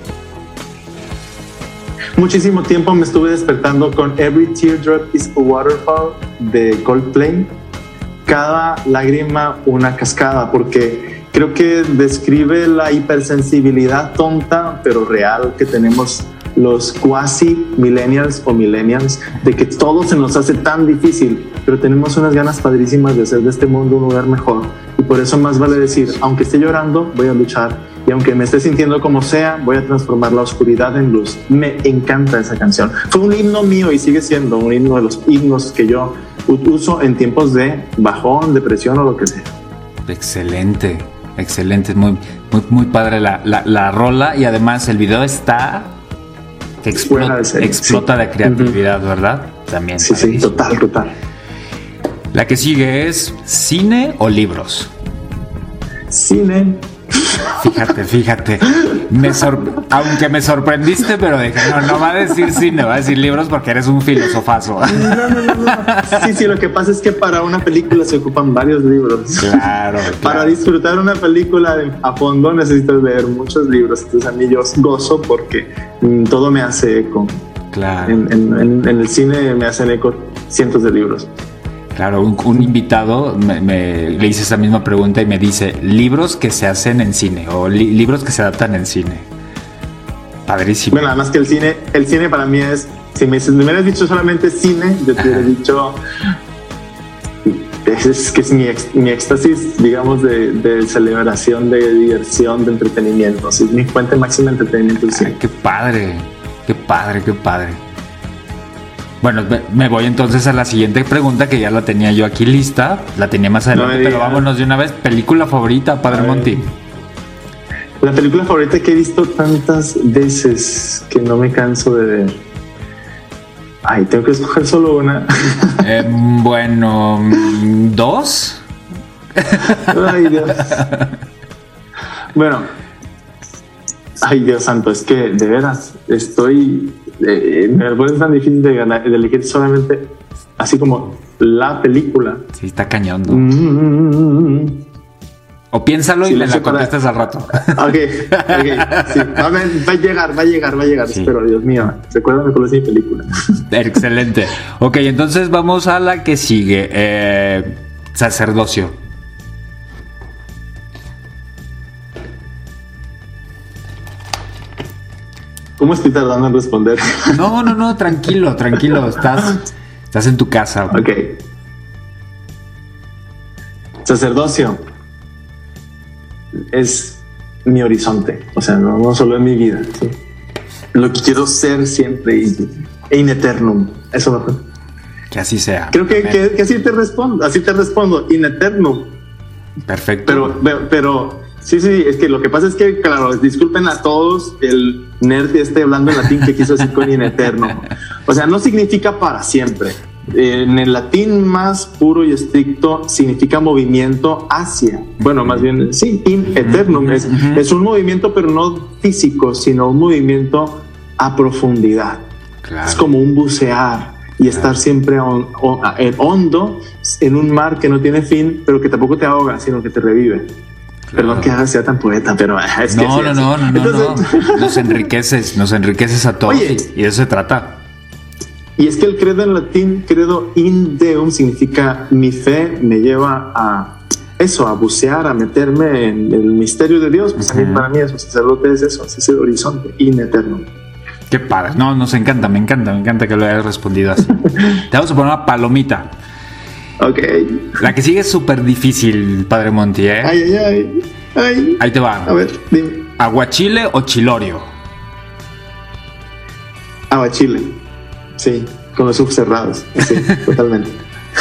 Muchísimo tiempo me estuve despertando con Every Teardrop is a Waterfall de Coldplay. Cada lágrima una cascada, porque creo que describe la hipersensibilidad tonta pero real que tenemos los quasi millennials o millennials, de que todo se nos hace tan difícil, pero tenemos unas ganas padrísimas de hacer de este mundo un lugar mejor. Y por eso más vale decir, aunque esté llorando, voy a luchar. Y aunque me esté sintiendo como sea, voy a transformar la oscuridad en luz. Me encanta esa canción. Fue un himno mío y sigue siendo un himno de los himnos que yo uso en tiempos de bajón, depresión o lo que sea. Excelente, excelente, muy, muy, muy padre la, la, la rola y además el video está que explota, de serie, explota sí. de creatividad, ¿verdad? También. Sí, sí, total, total. La que sigue es cine o libros. Cine. Fíjate, fíjate. Me sor- Aunque me sorprendiste, pero dije, no, no va a decir cine, va a decir libros porque eres un filosofazo. [laughs] No, no, no, no. Sí, sí, lo que pasa es que para una película se ocupan varios libros. Claro. Para disfrutar una película a fondo necesitas leer muchos libros. Entonces a mí yo gozo porque mm, todo me hace eco. Claro. En, en- en- en el cine me hacen eco cientos de libros. Claro, un, un invitado me, me- le hice esa misma pregunta y me dice, libros que se hacen en cine o li- libros que se adaptan en cine. Padrísimo. Bueno, además que el cine, el cine para mí es, si me, si me hubieras dicho solamente cine, yo te hubiera dicho, es, es que es mi, mi éxtasis, digamos, de, de celebración, de diversión, de entretenimiento. Es mi fuente máxima de entretenimiento cine. Qué padre, qué padre, qué padre. Bueno, me, voy entonces a la siguiente pregunta que ya la tenía yo aquí lista, la tenía más adelante, pero vámonos de una vez. Película favorita, Padre Monty. La película favorita que he visto tantas veces que no me canso de ver. Ay, tengo que escoger solo una. [laughs] Eh, bueno, dos. Ay, Dios. Bueno. Ay, Dios santo, es que de veras estoy. Eh, me parece tan difícil de, ganar, de elegir solamente así como la película. Sí, está cañón. ¿no? Mm. O piénsalo y me Silencio la para- contestas al rato. [laughs] Ok, ok, sí. Va, a ver, va a llegar, va a llegar, va a llegar. Espero, Dios mío. Recuérdame es mi película. [laughs] Excelente. Ok, entonces vamos a la que sigue. Eh, sacerdocio. ¿Cómo estoy tardando en responder? [laughs] No, no, no, tranquilo, tranquilo. Estás, estás en tu casa. Ok. Sacerdocio es mi horizonte, o sea, no, no solo en mi vida, ¿sí? lo que quiero ser siempre y, e in eternum. Eso no fue. Que así sea. Creo que, que- que así te respondo, así te respondo, in eternum. Perfecto. Pero, pero, pero, sí, sí, es que lo que pasa es que, claro, disculpen a todos el nerd este hablando en latín que quiso decir con in eternum. O sea, no significa para siempre. En el latín más puro y estricto significa movimiento hacia. Bueno, más bien, sí, in eternum. Es, es un movimiento, pero no físico, sino un movimiento a profundidad. Es como un bucear y estar siempre hon- o- en hondo en un mar que no tiene fin, pero que tampoco te ahoga, sino que te revive. Perdón que sea tan poeta, pero [laughs] es que No, no, no, no, no. [laughs] Nos enriqueces, nos enriqueces a todos y de eso se trata. Y es que el credo en latín, credo in deum, significa mi fe me lleva a eso, a bucear, a meterme en el misterio de Dios. Pues a mí, para mí, eso, sacerdote es eso, es ese horizonte in eterno. Qué padre. No, nos encanta, me encanta, me encanta que lo hayas respondido así. [laughs] Te vamos a poner una palomita. Ok. La que sigue es súper difícil, Padre Monti, ¿eh? Ay, ay, ay. ay. Ahí te va. A ver, dime. ¿Aguachile o chilorio? Aguachile. Sí, con los ojos cerrados. Sí, [laughs] totalmente.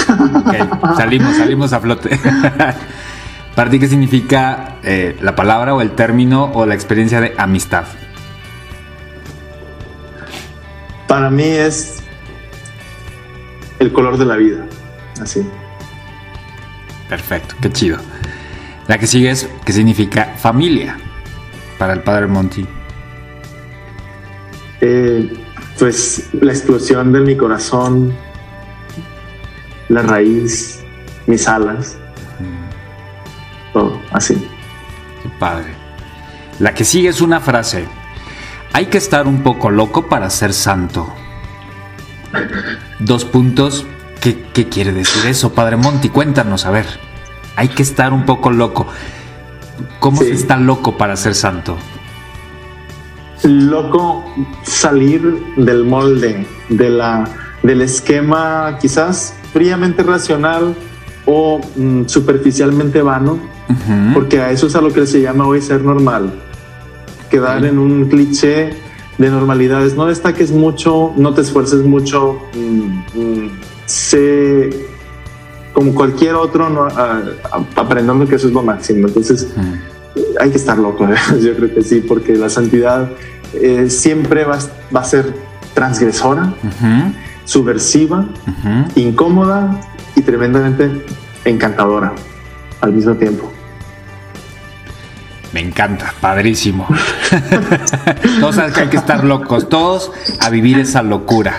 Ok, salimos, salimos a flote. [laughs] ¿Para ti qué significa eh, la palabra o el término o la experiencia de amistad? Para mí es el color de la vida. Así. Perfecto, qué chido. La que sigue es qué significa familia para el Padre Monti. Eh, pues la explosión de mi corazón, la raíz, mis alas, todo así. Qué padre. La que sigue es una frase. Hay que estar un poco loco para ser santo. Dos puntos. ¿Qué, qué quiere decir eso, Padre Monti? Cuéntanos, a ver. Hay que estar un poco loco. ¿Cómo se está loco para ser santo? Loco salir del molde, de la, del esquema quizás fríamente racional o mm, superficialmente vano, porque a eso es a lo que se llama hoy ser normal. Quedar en un cliché de normalidades. No destaques mucho, no te esfuerces mucho, mm, mm, sé como cualquier otro, ¿no? A- a- aprendiendo que eso es lo máximo. Entonces, hay que estar loco, ¿eh? [laughs] yo creo que sí, porque la santidad eh, siempre va, va a ser transgresora, subversiva, incómoda y tremendamente encantadora al mismo tiempo. Me encanta, padrísimo. [laughs] todos hay que estar locos, todos a vivir esa locura.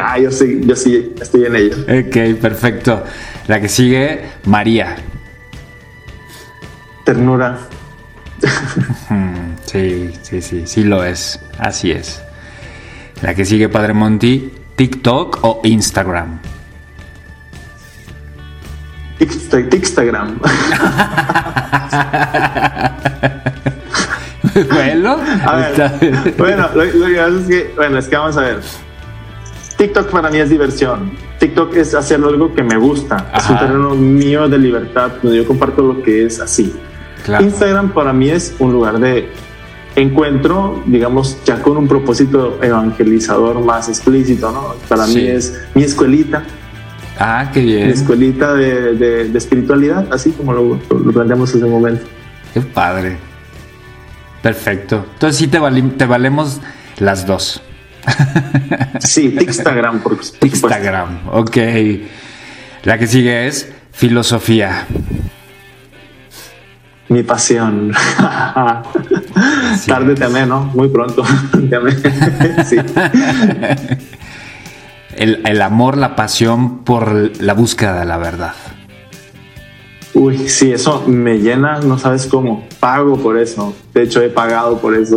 Ah, yo sí, yo sí estoy en ello. Ok, perfecto. La que sigue, María. Ternura. Sí, sí, sí, sí lo es. Así es. La que sigue, Padre Monti, TikTok o Instagram. Insta- Instagram. [laughs] bueno, A ver, bueno, lo, lo que pasa es que, bueno, es que vamos a ver. TikTok para mí es diversión. TikTok es hacer algo que me gusta. Es un terreno mío de libertad donde yo comparto lo que es así. Claro. Instagram para mí es un lugar de encuentro, digamos, ya con un propósito evangelizador más explícito, ¿no? Para Sí. mí es mi escuelita, Ah, qué mi bien. escuelita de, de- de espiritualidad, así como lo, lo planteamos hace un momento. Qué padre. Perfecto. Entonces sí te, vali- te valemos las dos. [laughs] Sí, Instagram, por. Instagram, ok. La que sigue es filosofía. Mi pasión. [laughs] Tarde te amé, ¿no? Muy pronto. [laughs] te amé. sí. El, el amor, la pasión por la búsqueda de la verdad. Uy, sí, eso me llena, no sabes cómo. Pago por eso. De hecho, he pagado por eso.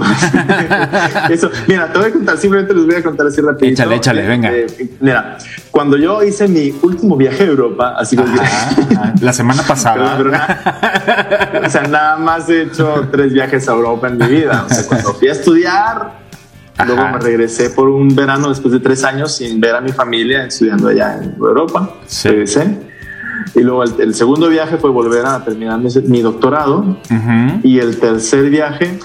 [laughs] eso, mira, te voy a contar, simplemente les voy a contar así rapidito. Échale, échale, venga. Eh, mira, cuando yo hice mi último viaje a Europa, así. Ajá, La semana pasada. [laughs] pero nada- o sea, nada más he hecho tres viajes a Europa en mi vida. O sea, cuando fui a estudiar, luego me regresé por un verano después de tres años sin ver a mi familia estudiando allá en Europa. Regresé. Y luego el, el segundo viaje fue volver a terminar mi, mi doctorado. Ujú. Y el tercer viaje,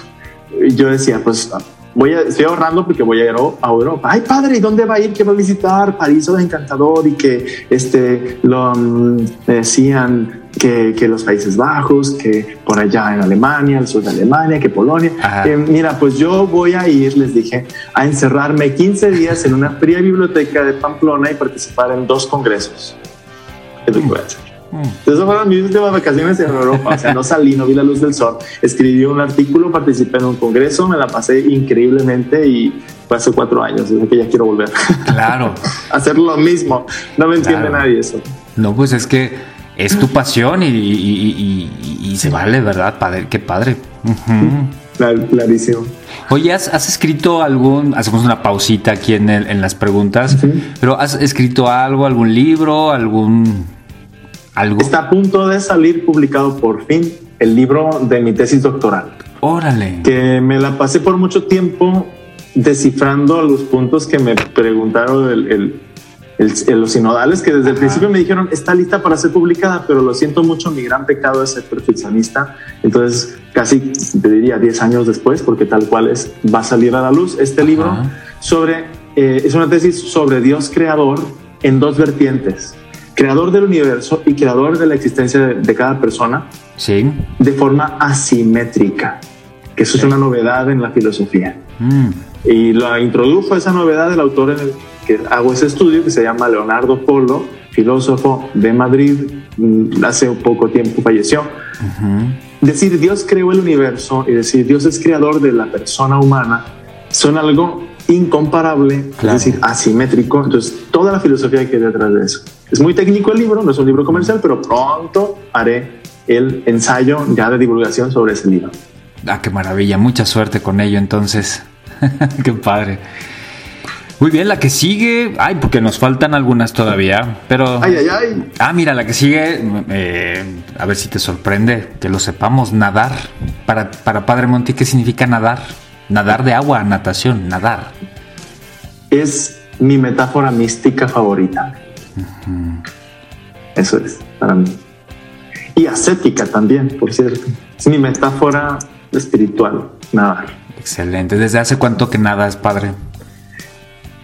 yo decía, pues voy a, estoy ahorrando porque voy a ir a Europa. Ay, padre, ¿y dónde va a ir? ¿Qué va a visitar? París es encantador y que este, lo, me decían, que, que los Países Bajos, que por allá en Alemania, el sur de Alemania, que Polonia. Que, mira, pues yo voy a ir, les dije, a encerrarme 15 días en una fría biblioteca de Pamplona y participar en dos congresos. Es hacer. Esas fueron mis últimas vacaciones en Europa. O sea, no salí, no vi la luz del sol. Escribí un artículo, participé en un congreso, me la pasé increíblemente y fue hace cuatro años. Desde que ya quiero volver. Claro. [laughs] Hacer lo mismo. No me entiende Claro. nadie eso. No, pues es que es tu pasión y, y- y- y se vale, ¿verdad? Padre, qué padre. Ujú. Clarísimo. Oye, ¿has, has escrito algún, hacemos una pausita aquí en, el- en las preguntas, pero ¿has escrito algo, algún libro, algún, algo? Está a punto de salir publicado por fin el libro de mi tesis doctoral. Órale. Que me la pasé por mucho tiempo descifrando los puntos que me preguntaron el, el- el- los sinodales, que desde el principio me dijeron está lista para ser publicada, pero lo siento mucho, mi gran pecado es ser perfeccionista. Entonces, casi te diría 10 años después, porque tal cual es, va a salir a la luz este libro sobre, eh, es una tesis sobre Dios creador en dos vertientes. Creador del universo y creador de la existencia de, de cada persona Sí. de forma asimétrica, que eso es una novedad en la filosofía. Mm. Y la introdujo esa novedad el autor en el que hago ese estudio, que se llama Leonardo Polo, filósofo de Madrid, mm, hace poco tiempo falleció. Decir Dios creó el universo y decir Dios es creador de la persona humana son algo incomparable, Claro. es decir, asimétrico. Entonces, toda la filosofía que hay detrás de eso. Es muy técnico el libro, no es un libro comercial, pero pronto haré el ensayo ya de divulgación sobre ese libro. Ah, qué maravilla. Mucha suerte con ello, entonces. [laughs] qué padre. Muy bien, la que sigue. Ay, porque nos faltan algunas todavía. Pero. Ay, ay, ay. Ah, mira, la que sigue. eh, a ver si te sorprende que lo sepamos. Nadar. Para, para Padre Monti, ¿qué significa nadar? Nadar de agua, natación, nadar. es mi metáfora mística favorita. Eso es para mí. Y ascética también, por cierto. Es mi metáfora espiritual, nadar. Excelente. ¿Desde hace cuánto que nadas, padre?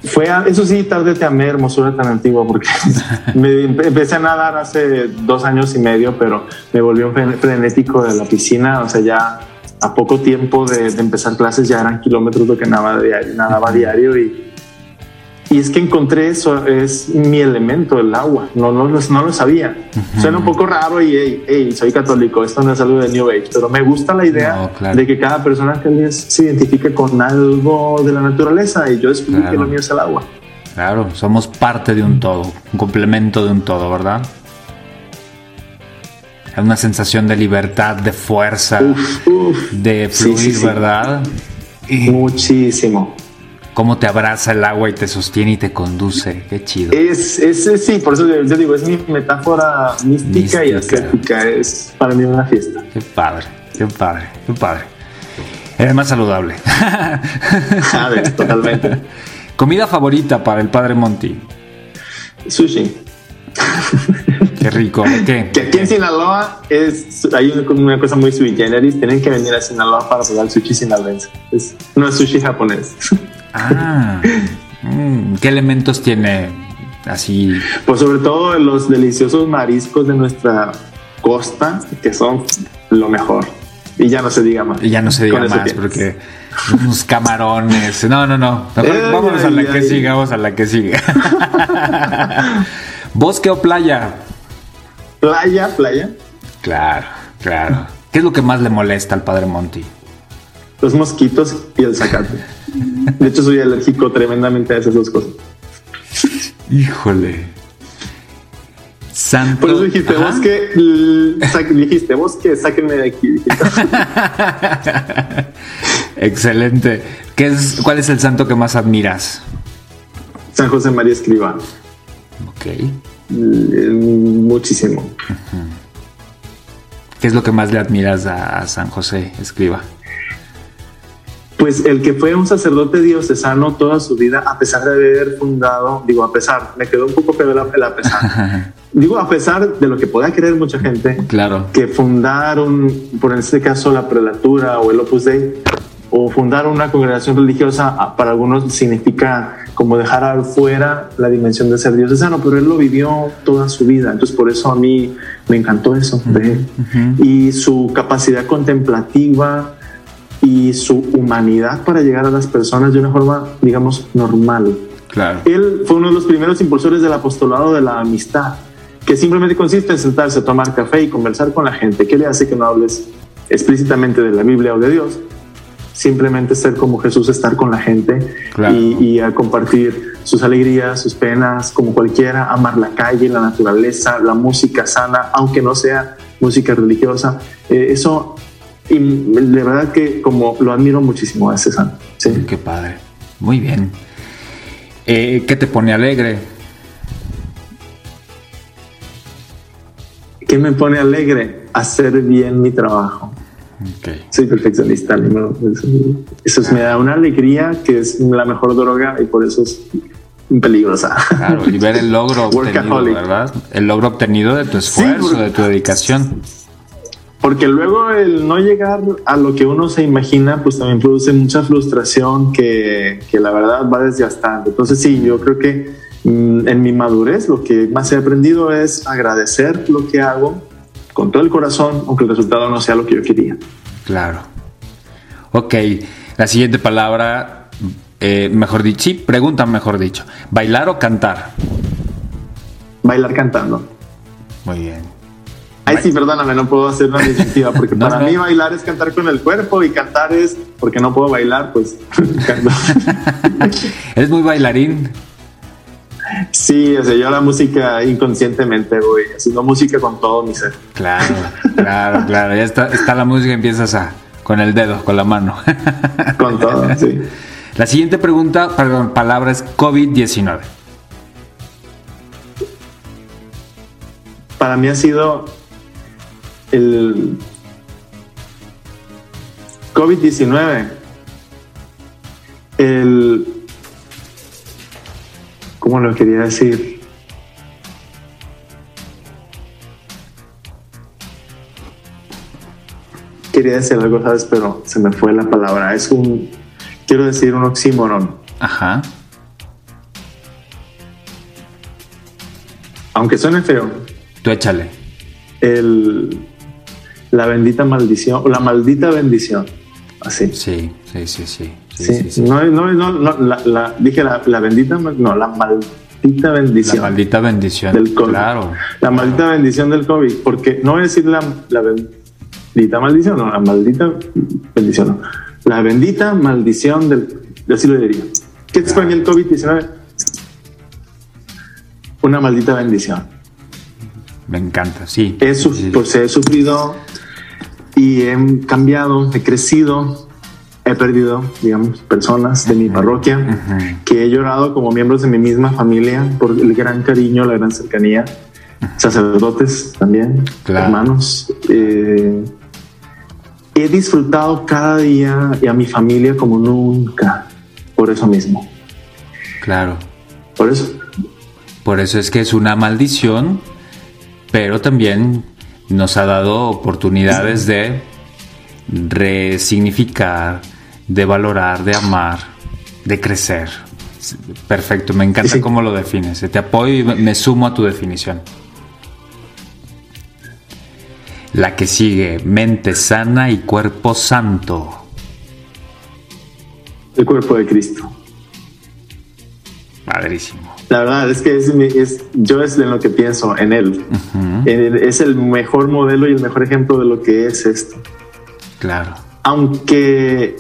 Fue, a- eso sí, tarde te amé, hermosura tan antigua, porque [laughs] me empe- empecé a nadar hace dos años y medio, pero me volvió un fren- frenético de la piscina, o sea, ya a poco tiempo de, de empezar clases ya eran kilómetros lo que nadaba diario, nadaba diario y, y es que encontré eso, es mi elemento, el agua, no, no, no lo sabía. Suena un poco raro y, hey, hey, soy católico, esto no es algo de New Age, pero me gusta la idea No, claro. de que cada persona vez se identifique con algo de la naturaleza y yo descubrí que Claro. lo mío es el agua. Claro, somos parte de un todo, un complemento de un todo, ¿verdad? Una sensación de libertad, de fuerza, de fluir, sí, sí. ¿verdad? Muchísimo. Cómo te abraza el agua y te sostiene y te conduce. Qué chido. Es, es, es- sí, por eso yo digo, es mi metáfora mística, y Mística. ascética, es para mí una fiesta. Qué padre, qué padre, qué padre. Eres más saludable. [laughs] ¿Sabes? Totalmente. [laughs] Comida favorita para el padre Monty. Sushi. Qué rico. Que aquí en Sinaloa es, hay una, cosa muy sui generis, tienen que venir a Sinaloa para probar sushi sinaloense. Es, no es sushi japonés. Ah, mm, ¿qué elementos tiene así? Pues sobre todo los deliciosos mariscos de nuestra costa, que son lo mejor. Y ya no se diga más. Y ya no se diga más porque unos camarones. No, no, no. [laughs] Mejor vámonos a la que siga, vamos a la que sigue. [laughs] ¿Bosque o playa? Playa, playa. Claro, claro. ¿Qué es lo que más le molesta al padre Monty? Los mosquitos y el zacate. De hecho, soy alérgico tremendamente a esas dos cosas. Híjole. Santo. Por eso dijiste, Ajá. bosque, dijiste, bosque, sáquenme de aquí. [laughs] Excelente. ¿Qué es, ¿Cuál es el santo que más admiras? San José María Escriba. Ok. L- Muchísimo. ¿Qué es lo que más le admiras a, a San José Escriba? Pues el que fue un sacerdote diocesano toda su vida, a pesar de haber fundado, digo, a pesar, me quedó un poco peor el a pesar. [laughs] digo, a pesar de lo que pueda creer mucha gente, Claro. que fundar un, por este caso la prelatura o el Opus Dei, o fundar una congregación religiosa, ah, para algunos significa como dejar afuera la dimensión de ser diocesano, pero él lo vivió toda su vida, entonces por eso a mí me encantó eso de él. Y su capacidad contemplativa y su humanidad para llegar a las personas de una forma, digamos, normal. Claro. Él fue uno de los primeros impulsores del apostolado de la amistad, que simplemente consiste en sentarse a tomar café y conversar con la gente. ¿Qué le hace que no hables explícitamente de la Biblia o de Dios? Simplemente ser como Jesús, estar con la gente Claro. y, y a compartir sus alegrías, sus penas, como cualquiera, amar la calle, la naturaleza, la música sana, aunque no sea música religiosa. Eh, eso, y de verdad que como lo admiro muchísimo a ese santo. Sí. Qué padre. Muy bien. Eh, ¿Qué te pone alegre? ¿Qué me pone alegre? Hacer bien mi trabajo. Ok. Soy perfeccionista. ni modo, Eso, eso es- me da una alegría que es la mejor droga y por eso es peligrosa. Claro, y ver el logro [laughs] obtenido. ¿verdad? El logro obtenido de tu esfuerzo, porque- de tu dedicación. Porque luego el no llegar a lo que uno se imagina, pues también produce mucha frustración que, que la verdad va desgastando. Entonces sí, yo creo que mm, en mi madurez lo que más he aprendido es agradecer lo que hago con todo el corazón, aunque el resultado no sea lo que yo quería. Claro. Ok, la siguiente palabra, eh, mejor dicho, sí, pregunta mejor dicho. ¿Bailar o cantar? Bailar cantando. Muy bien. Ay, sí, perdóname, no puedo hacer una [laughs] distintiva porque No, para no. mí bailar es cantar con el cuerpo y cantar es porque no puedo bailar, pues [laughs] canto. ¿Eres [laughs] muy bailarín? Sí, o sea, yo la música inconscientemente voy haciendo música con todo mi ser. Claro, claro, claro. Ya está, está la música, empiezas a con el dedo, con la mano. Con todo, sí. La siguiente pregunta, perdón, palabra es COVID-19. Para mí ha sido el COVID-19, el... ¿Cómo lo quería decir? Quería decir algo, ¿sabes? Pero se me fue la palabra. Es un... Quiero decir un oxímoron. Ajá. Aunque suene feo, Tú échale. el, la bendita maldición, o la maldita bendición. Así. Sí, sí, sí, sí. Sí, Sí. No, no, no, no, la, la- dije la, la bendita, mal- no, la maldita La bendición maldita bendición. del COVID. Claro. La maldita bendición del COVID, porque no voy a decir la, la bendita maldición, no, la maldita bendición, no. La bendita maldición del, yo así lo diría. ¿Qué es para mí el COVID-19? Una maldita bendición. Me encanta. He, sí. pues he sufrido y he cambiado, he crecido, he perdido, digamos, personas de mi parroquia que he llorado como miembros de mi misma familia por el gran cariño, la gran cercanía, sacerdotes también, Claro. hermanos. Eh, he disfrutado cada día y a mi familia como nunca, por eso mismo, Claro. por eso. Por eso es que es una maldición, pero también nos ha dado oportunidades de resignificar, de valorar, de amar, de crecer. Perfecto, me encanta Sí. cómo lo defines. Te apoyo y me- sumo a tu definición. La que sigue, mente sana y cuerpo santo. El cuerpo de Cristo. Padrísimo. La verdad es que es, mi- es- yo es en lo que pienso, en él. Ujú, En él. Es el mejor modelo y el mejor ejemplo de lo que es esto. Claro. Aunque,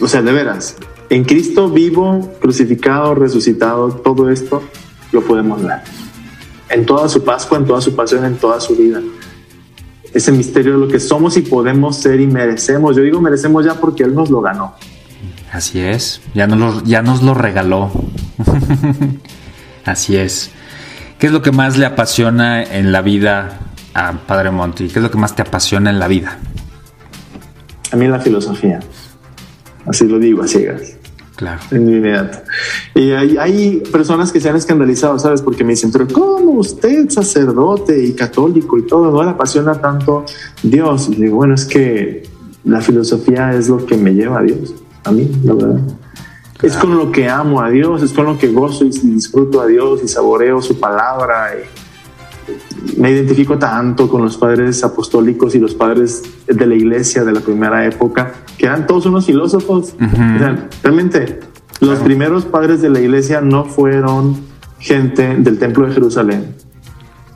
o sea, de veras, en Cristo vivo, crucificado, resucitado, todo esto lo podemos ver. En toda su Pascua, en toda su pasión, en toda su vida. Ese misterio de lo que somos y podemos ser y merecemos. Yo digo merecemos ya porque Él nos lo ganó. Así es, ya nos lo, ya nos lo regaló. [laughs] Así es. ¿Qué es lo que más le apasiona en la vida a Padre Monti? ¿Qué es lo que más te apasiona en la vida? A mí la filosofía. Así lo digo, a ciegas. Claro. En inmediato. Y hay, personas que se han escandalizado, ¿sabes? Porque me dicen, pero ¿cómo usted, sacerdote y católico y todo, no le apasiona tanto Dios? Y digo, bueno, es que la filosofía es lo que me lleva a Dios, a mí, la verdad. Es con lo que amo a Dios, es con lo que gozo y disfruto a Dios y saboreo su palabra. Y, me identifico tanto con los padres apostólicos y los padres de la iglesia de la primera época, que eran todos unos filósofos. O sea, realmente, los primeros padres de la iglesia no fueron gente del templo de Jerusalén,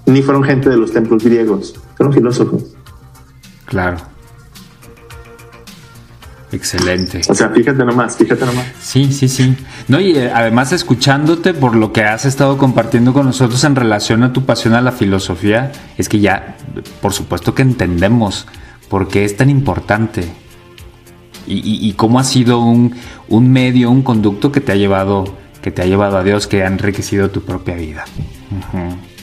ni fueron gente de los templos griegos, fueron filósofos. Claro. Excelente. O sea, fíjate nomás, fíjate nomás. Sí, sí, sí. No, y eh, además escuchándote por lo que has estado compartiendo con nosotros en relación a tu pasión a la filosofía, es que ya, por supuesto que entendemos por qué es tan importante y, y, cómo ha sido un, un, medio, un conducto que te ha llevado, que te ha llevado a Dios, que ha enriquecido tu propia vida. Uh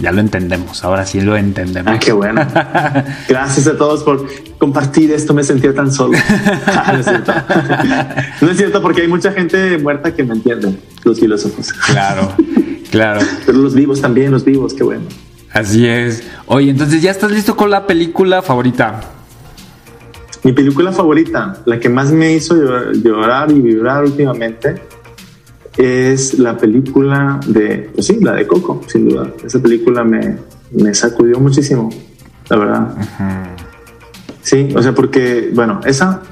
ya lo entendemos, ahora sí lo entendemos. Ah, qué bueno. [laughs] Gracias a todos por compartir esto, me sentía tan solo. [laughs] Ah, no, es cierto. no es cierto, porque hay mucha gente muerta que me entiende, los filósofos. Claro, claro. Pero los vivos también, los vivos, qué bueno. Así es. Oye, entonces ya estás listo con la película favorita. Mi película favorita, la que más me hizo llorar y vibrar últimamente, es la película de, pues sí, la de Coco, sin duda. Esa película me, me sacudió muchísimo, la verdad. Sí, o sea, porque, bueno, esa,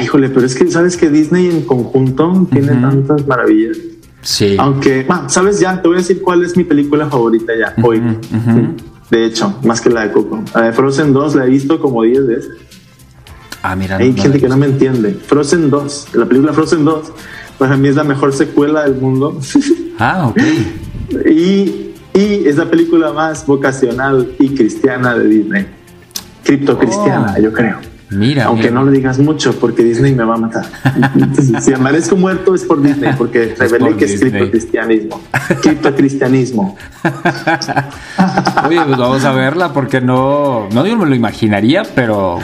híjole, pero es que, ¿sabes que Disney en conjunto tiene tantas maravillas? Sí. Aunque, bueno, ¿sabes ya? Te voy a decir cuál es mi película favorita ya, hoy. De hecho, más que la de Coco. La de Frozen 2 la he visto como 10 veces. Ah, mira. Hay gente que no me entiende. Frozen 2, la película Frozen 2 para mí es la mejor secuela del mundo. [laughs] Ah, ok. y, y es la película más vocacional y cristiana de Disney. Criptocristiana, oh. yo creo. Mira. Aunque no le digas mucho porque Disney me va a matar. Entonces, si amanezco muerto es por Disney porque revelé que Disney. es criptocristianismo. [laughs] Criptocristianismo. Oye, pues vamos a verla porque no, no yo me lo imaginaría, pero...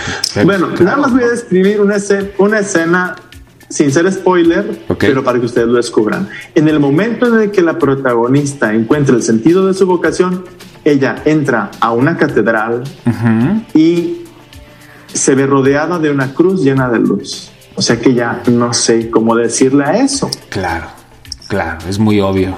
Bueno, nada más voy a describir una, escena, una escena sin ser spoiler, pero para que ustedes lo descubran. En el momento en el que la protagonista encuentra el sentido de su vocación, ella entra a una catedral y se ve rodeada de una cruz llena de luz. O sea que ya no sé cómo decirle a eso. Claro. Claro, es muy obvio.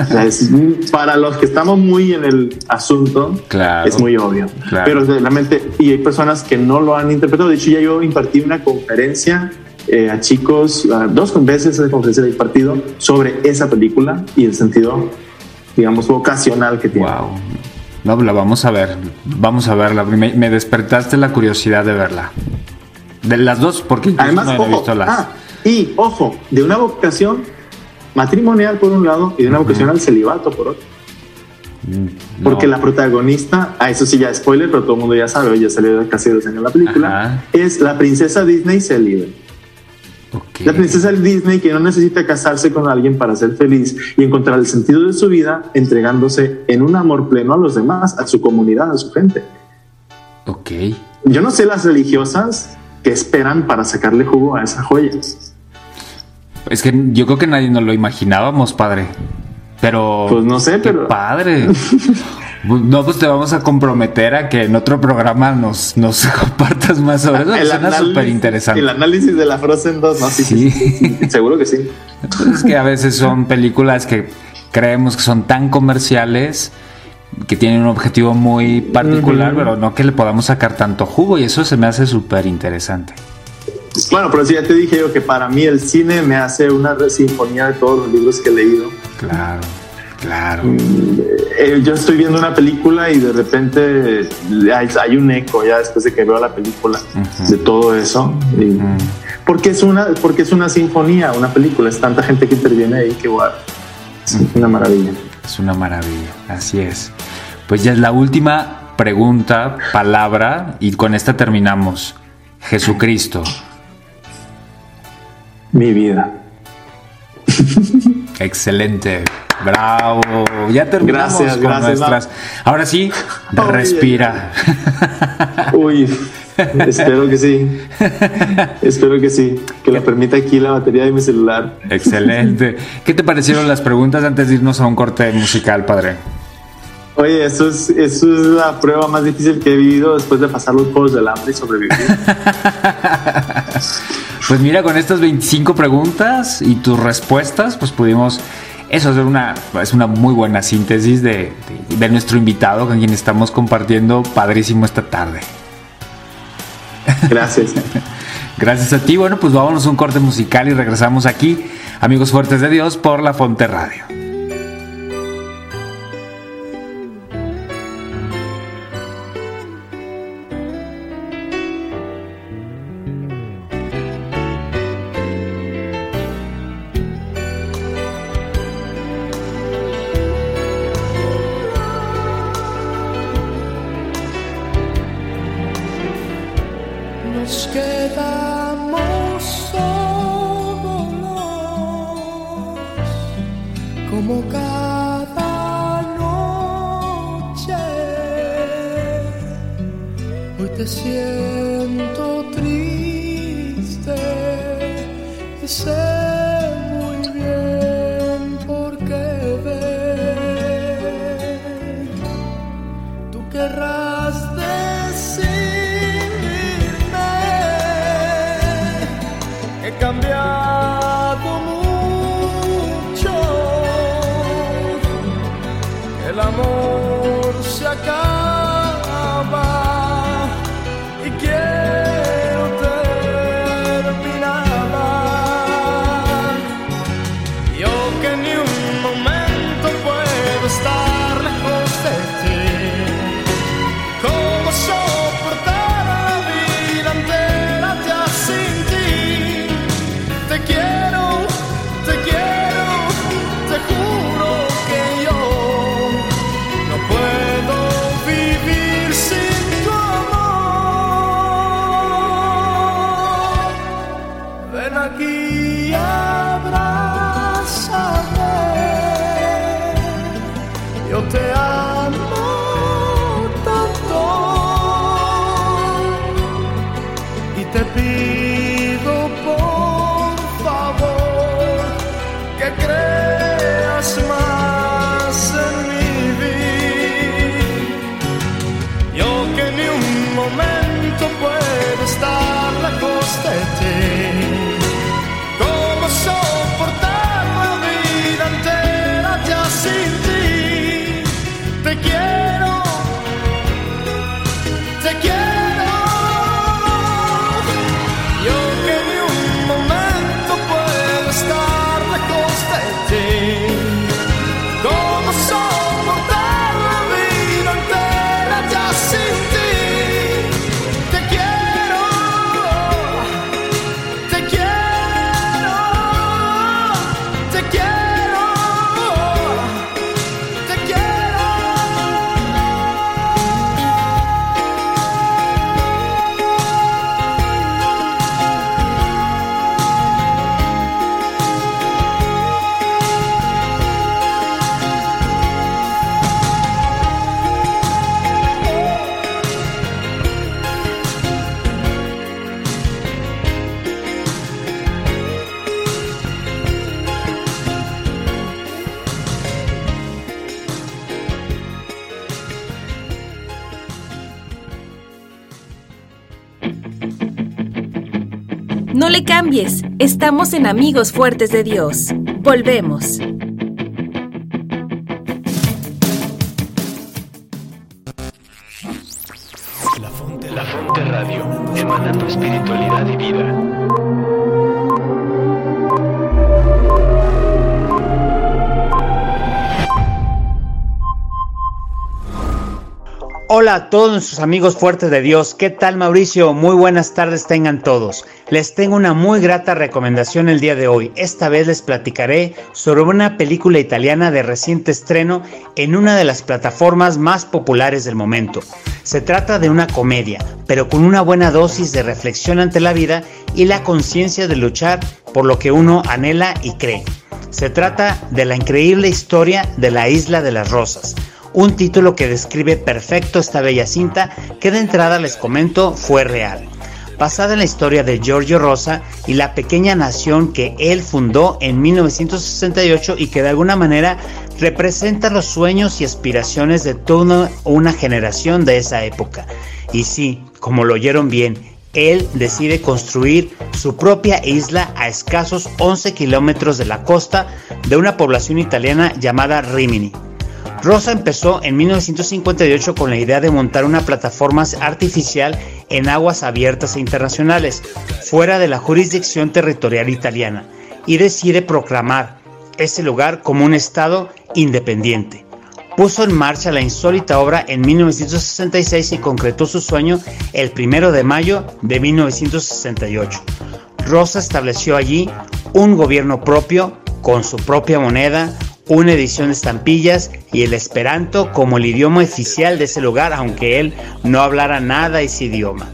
[laughs] Para los que estamos muy en el asunto, claro, es muy obvio. Claro. Pero realmente, y hay personas que no lo han interpretado. De hecho, ya yo impartí una conferencia eh, a chicos a dos veces de conferencia del partido sobre esa película y el sentido, digamos, vocacional que tiene. Wow. No, la vamos a ver, vamos a verla. Me, me despertaste la curiosidad de verla. De las dos, porque Además, no he ojo, visto las. Ah, y ojo, de una vocación matrimonial por un lado y de una vocación uh -huh. al celibato por otro. Mm, no. Porque la protagonista, a eso sí ya spoiler, pero todo el mundo ya sabe, ya salió casi dos años la película, Ajá. es la princesa Disney Celibe. La princesa del Disney que no necesita casarse con alguien para ser feliz y encontrar el sentido de su vida entregándose en un amor pleno a los demás, a su comunidad, a su gente. Ok. Yo no sé las religiosas que esperan para sacarle jugo a esas joyas. Es que yo creo que nadie nos lo imaginábamos, padre. Pero. Pues no sé, pero. Padre. [laughs] No, pues te vamos a comprometer a que en otro programa nos, nos [laughs] compartas más sobre eso. El Suena súper interesante. El análisis de la Frozen 2, ¿no? Sí. sí. seguro que sí. Es que a veces son películas que creemos que son tan comerciales que tienen un objetivo muy particular, pero no que le podamos sacar tanto jugo y eso se me hace súper interesante. Bueno, pero sí, ya te dije yo que para mí el cine me hace una sinfonía de todos los libros que he leído. Claro. Claro. Eh, eh, yo estoy viendo una película y de repente eh, hay, un eco ya después de que veo la película de todo eso. Porque es una, porque es una sinfonía, una película, es tanta gente que interviene ahí que wow, es una maravilla. Es una maravilla, así es. Pues ya es la última pregunta, palabra, y con esta terminamos. Jesucristo. Mi vida. [laughs] Excelente. Bravo. Ya terminamos gracias, con nuestras. Ahora sí, [laughs] respira. Uy, espero que sí. [laughs] espero que sí. Que lo permita aquí la batería de mi celular. Excelente. ¿Qué te parecieron las preguntas antes de irnos a un corte musical, padre? Oye, eso es, eso es la prueba más difícil que he vivido después de pasar los juegos del hambre y sobrevivir. [laughs] pues mira, con estas 25 preguntas y tus respuestas, pues pudimos eso hacer una, es una muy buena síntesis de, de- de nuestro invitado con quien estamos compartiendo padrísimo esta tarde. Gracias. [laughs] Gracias a ti. Bueno, pues vámonos a un corte musical y regresamos aquí, amigos fuertes de Dios, por la Fonte Radio. El amor se acaba estamos en Amigos Fuertes de Dios. Volvemos. Todos nuestros amigos fuertes de Dios. ¿Qué tal Mauricio? Muy buenas tardes tengan todos. Les tengo una muy grata recomendación el día de hoy. Esta vez les platicaré sobre una película italiana de reciente estreno en una de las plataformas más populares del momento. Se trata de una comedia, pero con una buena dosis de reflexión ante la vida y la conciencia de luchar por lo que uno anhela y cree. Se trata de la increíble historia de la Isla de las Rosas, un título que describe perfecto esta bella cinta que de entrada les comento fue real. basada en la historia de Giorgio Rosa y la pequeña nación que él fundó en 1968 y que de alguna manera representa los sueños y aspiraciones de toda una generación de esa época. Y sí, como lo oyeron bien, él decide construir su propia isla a escasos 11 kilómetros de la costa de una población italiana llamada Rimini. Rosa empezó en 1958 con la idea de montar una plataforma artificial en aguas abiertas e internacionales, fuera de la jurisdicción territorial italiana, y decide proclamar ese lugar como un estado independiente. Puso en marcha la insólita obra en 1966 y concretó su sueño el 1 de mayo de 1968. Rosa estableció allí un gobierno propio con su propia moneda, una edición de estampillas y el esperanto como el idioma oficial de ese lugar, aunque él no hablara nada ese idioma.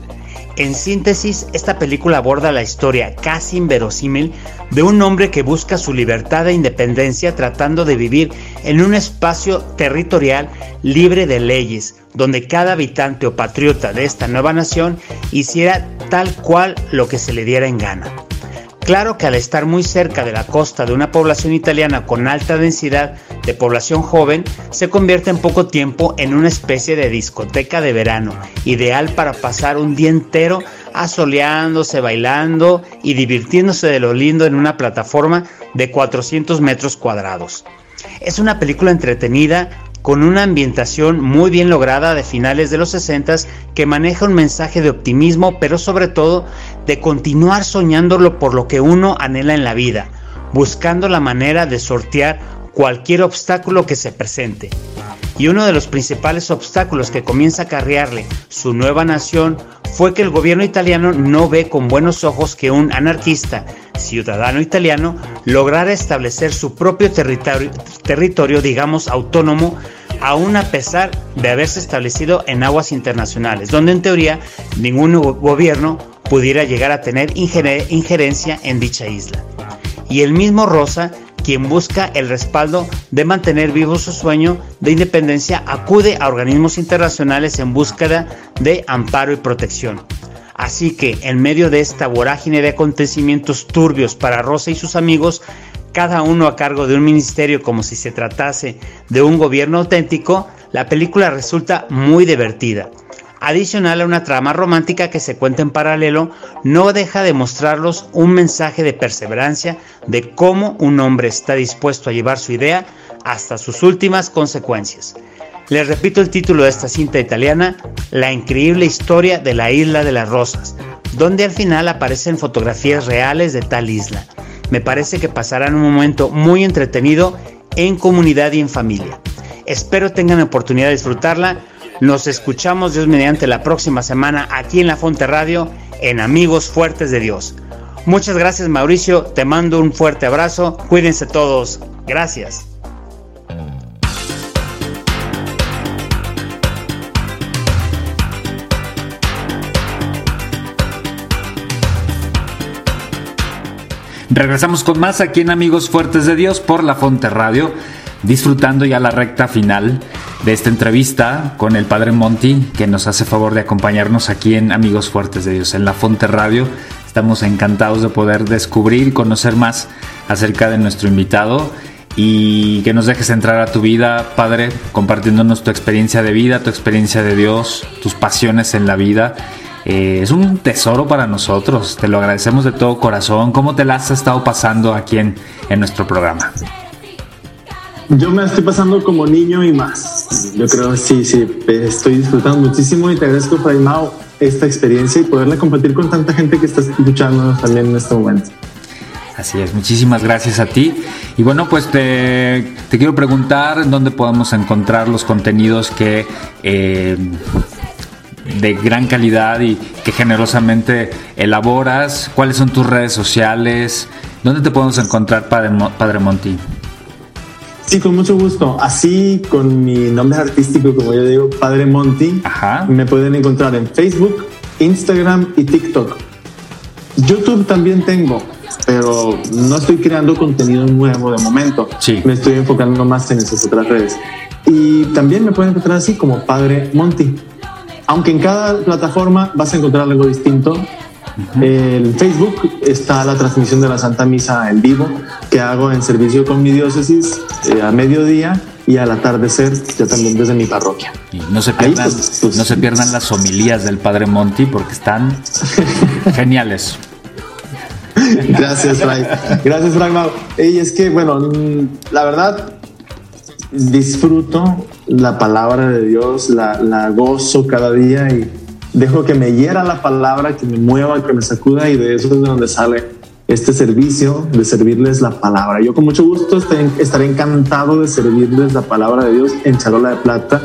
En síntesis, esta película aborda la historia casi inverosímil de un hombre que busca su libertad e independencia tratando de vivir en un espacio territorial libre de leyes, donde cada habitante o patriota de esta nueva nación hiciera tal cual lo que se le diera en gana. Claro que al estar muy cerca de la costa de una población italiana con alta densidad de población joven, se convierte en poco tiempo en una especie de discoteca de verano, ideal para pasar un día entero asoleándose, bailando y divirtiéndose de lo lindo en una plataforma de 400 metros cuadrados. Es una película entretenida con una ambientación muy bien lograda de finales de los 60 que maneja un mensaje de optimismo, pero sobre todo de continuar soñándolo por lo que uno anhela en la vida, buscando la manera de sortear cualquier obstáculo que se presente. Y uno de los principales obstáculos que comienza a acarrearle su nueva nación fue que el gobierno italiano no ve con buenos ojos que un anarquista, ciudadano italiano, lograra establecer su propio territorio, territorio digamos, autónomo, aún a pesar de haberse establecido en aguas internacionales, donde en teoría ningún gobierno pudiera llegar a tener injerencia en dicha isla. Y el mismo Rosa quien busca el respaldo de mantener vivo su sueño de independencia, acude a organismos internacionales en búsqueda de amparo y protección. Así que en medio de esta vorágine de acontecimientos turbios para Rosa y sus amigos, cada uno a cargo de un ministerio como si se tratase de un gobierno auténtico, la película resulta muy divertida adicional a una trama romántica que se cuenta en paralelo, no deja de mostrarlos un mensaje de perseverancia de cómo un hombre está dispuesto a llevar su idea hasta sus últimas consecuencias. Les repito el título de esta cinta italiana, La increíble historia de la isla de las rosas, donde al final aparecen fotografías reales de tal isla. Me parece que pasarán un momento muy entretenido en comunidad y en familia. Espero tengan la oportunidad de disfrutarla nos escuchamos Dios mediante la próxima semana aquí en La Fonte Radio en Amigos Fuertes de Dios. Muchas gracias Mauricio, te mando un fuerte abrazo, cuídense todos, gracias. Regresamos con más aquí en Amigos Fuertes de Dios por La Fonte Radio disfrutando ya la recta final de esta entrevista con el Padre Monty, que nos hace favor de acompañarnos aquí en Amigos Fuertes de Dios, en La Fonte Radio. Estamos encantados de poder descubrir y conocer más acerca de nuestro invitado y que nos dejes entrar a tu vida, Padre, compartiéndonos tu experiencia de vida, tu experiencia de Dios, tus pasiones en la vida. Eh, es un tesoro para nosotros, te lo agradecemos de todo corazón. ¿Cómo te la has estado pasando aquí en, en nuestro programa? Yo me estoy pasando como niño y más. Yo creo, sí, sí, estoy disfrutando muchísimo y te agradezco, Fray Mao, esta experiencia y poderla compartir con tanta gente que está escuchándonos también en este momento. Así es, muchísimas gracias a ti. Y bueno, pues te, te quiero preguntar dónde podemos encontrar los contenidos que eh, de gran calidad y que generosamente elaboras. ¿Cuáles son tus redes sociales? ¿Dónde te podemos encontrar, Padre, Padre Monti? Sí, con mucho gusto. Así, con mi nombre artístico, como yo digo, Padre Monty, me pueden encontrar en Facebook, Instagram y TikTok. YouTube también tengo, pero no estoy creando contenido nuevo de momento. Sí. Me estoy enfocando más en esas otras redes. Y también me pueden encontrar así como Padre Monty. Aunque en cada plataforma vas a encontrar algo distinto, En Facebook está la transmisión de la Santa Misa en vivo que hago en servicio con mi diócesis eh, a mediodía y al atardecer ya también desde mi parroquia. Y no se Ahí, pues, pues, no se pierdan las homilías del Padre Monty porque están [laughs] geniales. Gracias, Frank. Gracias, Frank Mau. Y es que, bueno, la verdad, disfruto la palabra de Dios, la, la gozo cada día y dejo que me hiera la palabra, que me mueva, que me sacuda y de eso es de donde sale este servicio de servirles la palabra. Yo con mucho gusto estaré, encantado de servirles la palabra de Dios en charola de plata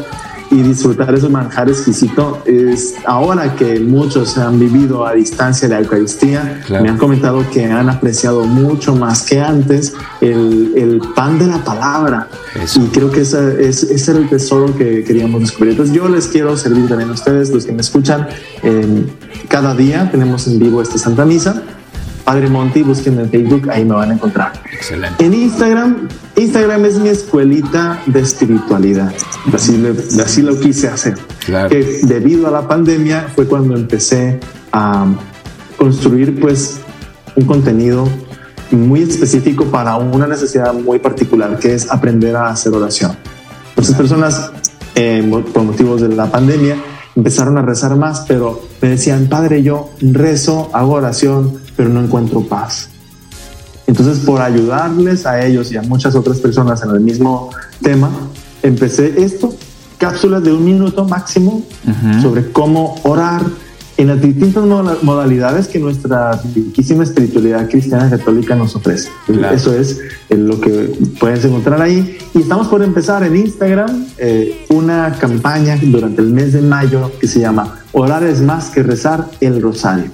y disfrutar ese manjar exquisito. Es ahora que muchos han vivido a distancia la Eucaristía, Claro. me han comentado que han apreciado mucho más que antes el, el pan de la palabra. Eso. Y creo que ese, es, ese era el tesoro que queríamos descubrir. Entonces yo les quiero servir también a ustedes, los que me escuchan. Eh, cada día tenemos en vivo esta Santa Misa. Padre Monty, busquen en Facebook, ahí me van a encontrar. Excelente. En Instagram, Instagram es mi escuelita de espiritualidad. Así, le- así lo quise hacer. Claro. Que debido a la pandemia fue cuando empecé a construir pues un contenido muy específico para una necesidad muy particular que es aprender a hacer oración. Muchas personas eh, por motivos de la pandemia empezaron a rezar más, pero me decían, padre, yo rezo, hago oración, pero no encuentro paz. Entonces, por ayudarles a ellos y a muchas otras personas en el mismo tema, empecé esto, cápsulas de un minuto máximo sobre cómo orar en las distintas moda- modalidades que nuestra riquísima espiritualidad cristiana católica nos ofrece. Claro. Eso es eh, lo que puedes encontrar ahí. Y estamos por empezar en Instagram eh, una campaña durante el mes de mayo que se llama Orar es más que rezar el rosario.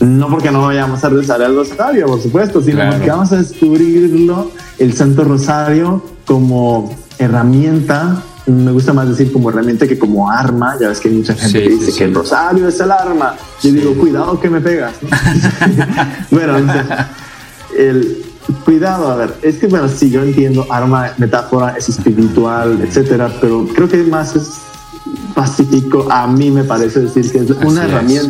No porque no vayamos a rezar el rosario, por supuesto, sino Claro. porque vamos a descubrirlo, el Santo Rosario, como herramienta. Me gusta más decir como herramienta que como arma. Ya ves que hay mucha gente Sí, que dice sí. que el rosario es el arma. Yo digo, cuidado que me pegas. ¿no? [laughs] bueno, entonces, el cuidado, a ver, es que bueno, sí, yo entiendo arma, metáfora, es espiritual, etcétera, pero creo que más es pacífico. A mí me parece decir que es una Así es.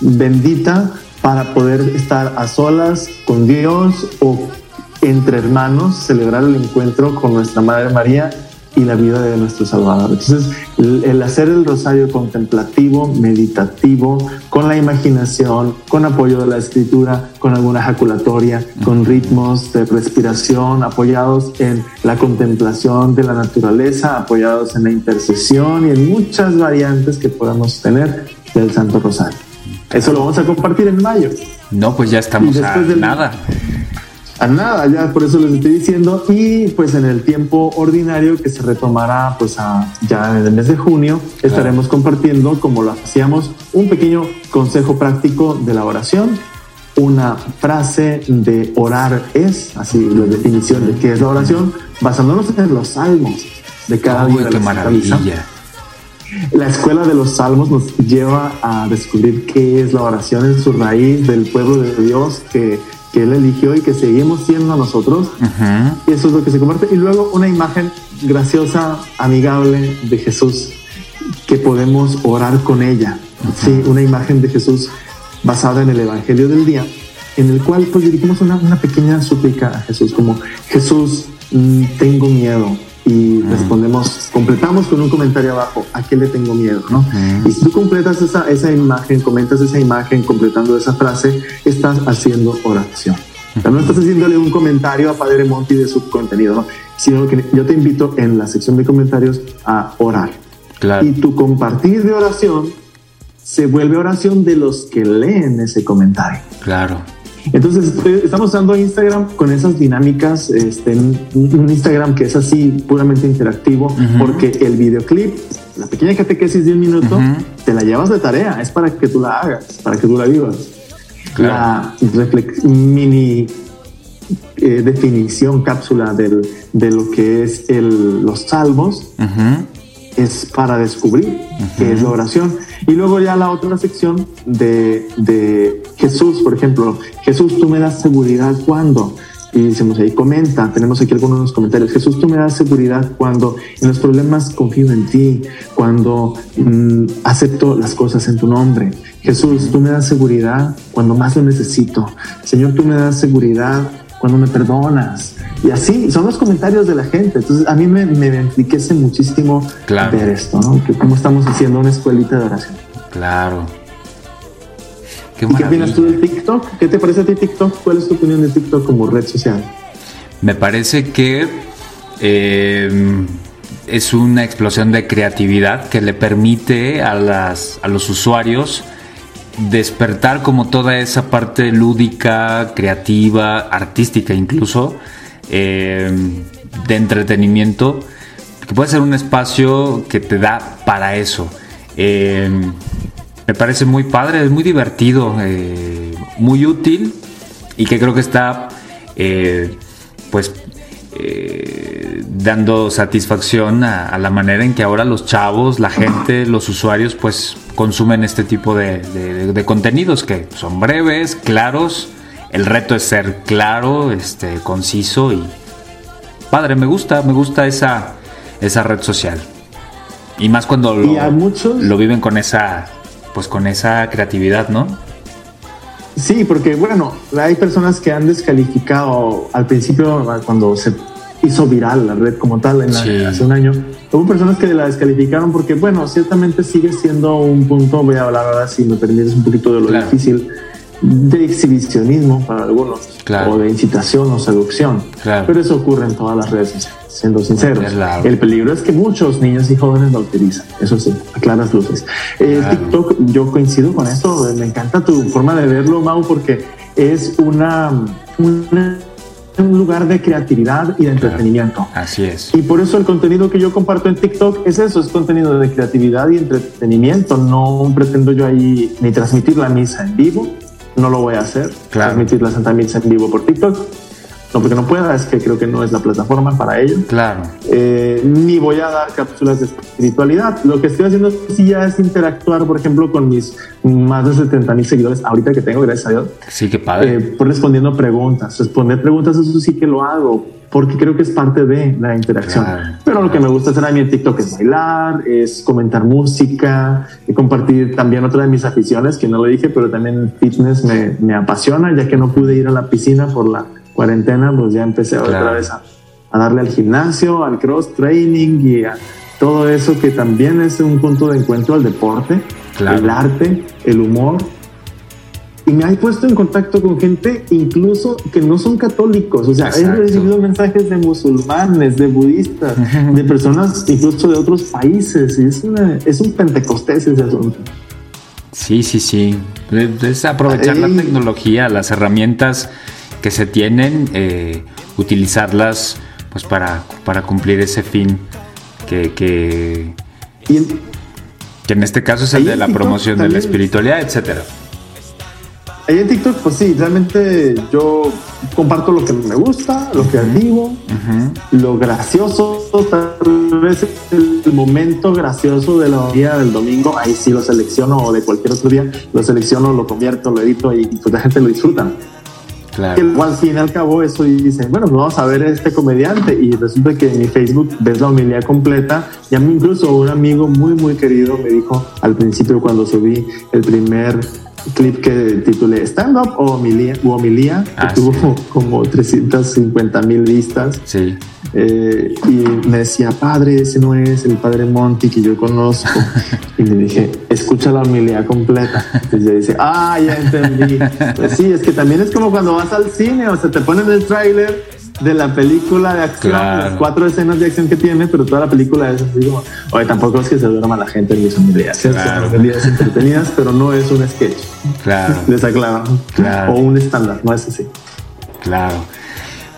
Bendita para poder estar a solas con Dios o entre hermanos, celebrar el encuentro con nuestra Madre María y la vida de nuestro Salvador. Entonces, el, el hacer el rosario contemplativo, meditativo, con la imaginación, con apoyo de la escritura, con alguna ejaculatoria, con ritmos de respiración, apoyados en la contemplación de la naturaleza, apoyados en la intercesión y en muchas variantes que podamos tener del Santo Rosario. Eso lo vamos a compartir en mayo. No, pues ya estamos Y a del- nada. A nada, ya por eso les estoy diciendo. Y pues en el tiempo ordinario que se retomará pues a, ya en el mes de junio, estaremos compartiendo, como lo hacíamos, un pequeño consejo práctico de la oración, una frase de orar es, así la definición de qué es la oración, basándonos en los salmos de cada Uy, día. de qué maravilla. La escuela de los salmos nos lleva a descubrir qué es la oración en su raíz del pueblo de Dios que, que Él eligió y que seguimos siendo nosotros. Y eso es lo que se comparte. Y luego una imagen graciosa, amigable de Jesús, que podemos orar con ella. Sí, una imagen de Jesús basada en el Evangelio del día, en el cual pues dirigimos una, una pequeña súplica a Jesús, como Jesús, mm, tengo miedo. Y respondemos, completamos con un comentario abajo, ¿a qué le tengo miedo? ¿no? Y si tú completas esa, esa imagen, comentas esa imagen completando esa frase, estás haciendo oración. O sea, no estás haciéndole un comentario a Padre Monti de su contenido, ¿no? sino que yo te invito en la sección de comentarios a orar. Claro. Y tu compartir de oración se vuelve oración de los que leen ese comentario. Claro. Entonces eh, estamos usando Instagram con esas dinámicas, este, un Instagram que es así puramente interactivo, porque el videoclip, la pequeña catequesis de un minuto, te la llevas de tarea, es para que tú la hagas, para que tú la vivas. La reflex- mini eh, definición, cápsula del- de lo que es el, los salmos, es para descubrir qué es la oración. Y luego ya la otra sección de, de Jesús, por ejemplo, Jesús, tú me das seguridad cuando. Y decimos ahí, comenta, tenemos aquí algunos comentarios. Jesús, tú me das seguridad cuando en los problemas confío en ti, cuando mm, acepto las cosas en tu nombre. Jesús, tú me das seguridad cuando más lo necesito. Señor, tú me das seguridad cuando me perdonas. Y así son los comentarios de la gente. Entonces a mí me, me enriquece muchísimo Claro. ver esto, ¿no? Que cómo estamos haciendo una escuelita de oración. Claro. Qué ¿Y qué opinas tú del TikTok? ¿Qué te parece a ti TikTok? ¿Cuál es tu opinión de TikTok como red social? Me parece que eh, es una explosión de creatividad que le permite a, las, a los usuarios despertar como toda esa parte lúdica, creativa, artística incluso, eh, de entretenimiento, que puede ser un espacio que te da para eso. Eh, me parece muy padre, es muy divertido, eh, muy útil y que creo que está pues eh, dando satisfacción a, a la manera en que ahora los chavos, la gente, los usuarios pues consumen este tipo de, de- de contenidos que son breves, claros. El reto es ser claro, este, conciso y padre, me gusta, me gusta esa, esa red social. Y más cuando lo, Y a muchos- lo viven con esa, pues con esa creatividad, ¿no? Sí, porque bueno, hay personas que han descalificado al principio cuando se hizo viral la red como tal en la- Sí. hace un año. Hubo personas que la descalificaron porque bueno, ciertamente sigue siendo un punto, voy a hablar ahora si me permites un poquito de lo Claro. difícil, de exhibicionismo para algunos Claro. o de incitación o seducción. Claro. Pero eso ocurre en todas las redes sociales, siendo sinceros. Claro. El peligro es que muchos niños y jóvenes lo utilizan, eso sí, a claras luces. Eh, Claro. TikTok, yo coincido con esto, me encanta tu forma de verlo, Mau, porque es una, una- un lugar de creatividad y de entretenimiento. Así es. Y por eso el contenido que yo comparto en TikTok es eso, es contenido de creatividad y entretenimiento. No pretendo yo ahí ni transmitir la misa en vivo, no lo voy a hacer, Claro. transmitir la Santa Misa en vivo por TikTok. No porque no pueda, es que creo que no es la plataforma para ello. Claro. Eh, ni voy a dar cápsulas de espiritualidad. Lo que estoy haciendo sí ya es interactuar, por ejemplo, con mis más de 70 mil seguidores ahorita que tengo, gracias a Dios. Sí, qué padre. Eh, por respondiendo preguntas. Responder preguntas, eso sí que lo hago, porque creo que es parte de la interacción. Claro, Pero lo que me gusta hacer a mí en TikTok es bailar, es comentar música, y compartir también otra de mis aficiones, que no lo dije, pero también el fitness me, me apasiona, ya que no pude ir a la piscina por la cuarentena, pues ya empecé otra Claro. vez a, a darle al gimnasio, al cross training y a todo eso que también es un punto de encuentro al deporte, Claro. el arte, el humor, y me he puesto en contacto con gente incluso que no son católicos. O sea, he Exacto. recibido mensajes de musulmanes, de budistas, [laughs] de personas incluso de otros países. Y es, una- es un pentecostés ese asunto. Sí, sí, sí. Es aprovechar la tecnología, las herramientas que se tienen, eh, utilizarlas pues para, para cumplir ese fin que, que, que en este caso es el de la promoción de la espiritualidad, etcétera. ahí en TikTok, pues sí, realmente yo comparto lo que me gusta, lo creativo, lo gracioso, tal vez el momento gracioso de la día del domingo, ahí sí lo selecciono o de cualquier otro día, lo selecciono, lo convierto, lo edito y pues la gente lo disfruta. Claro. luego al fin y al cabo eso y dicen, bueno, pues vamos a ver a este comediante y resulta que en mi Facebook ves la homilía completa y a mí incluso un amigo muy muy querido me dijo al principio cuando subí el primer clip que titulé stand up o homilía, homilía que Ah, tuvo sí. [laughs] como 350 mil vistas Sí. eh, y me decía, padre, ese no es el padre Monty que yo conozco. [laughs] y le dije, escucha la homilía completa. Entonces ya dice, ah, ya entendí. [laughs] Pues sí, es que también es como cuando vas al cine, o sea, te ponen el tráiler de la película de acción, Claro. las cuatro escenas de acción que tiene, pero toda la película es así como, oye, tampoco es que se duerma la gente en mis homilías, Claro. entretenidas, pero no es un sketch, Claro. [laughs] les aclaro, Claro. o un estándar, no es así. Claro.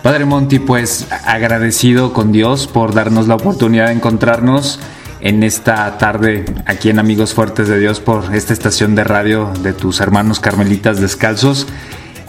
Padre Monty, pues agradecido con Dios por darnos la oportunidad de encontrarnos en esta tarde aquí en Amigos Fuertes de Dios por esta estación de radio de tus hermanos carmelitas descalzos.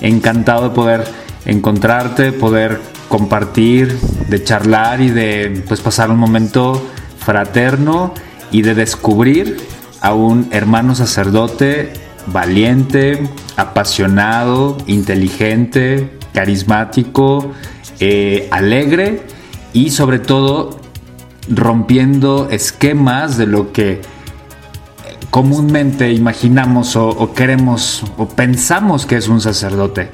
Encantado de poder encontrarte, poder compartir, de charlar y de pues pasar un momento fraterno y de descubrir a un hermano sacerdote valiente, apasionado, inteligente, carismático, eh, alegre y sobre todo rompiendo esquemas de lo que comúnmente imaginamos o, o queremos o pensamos que es un sacerdote.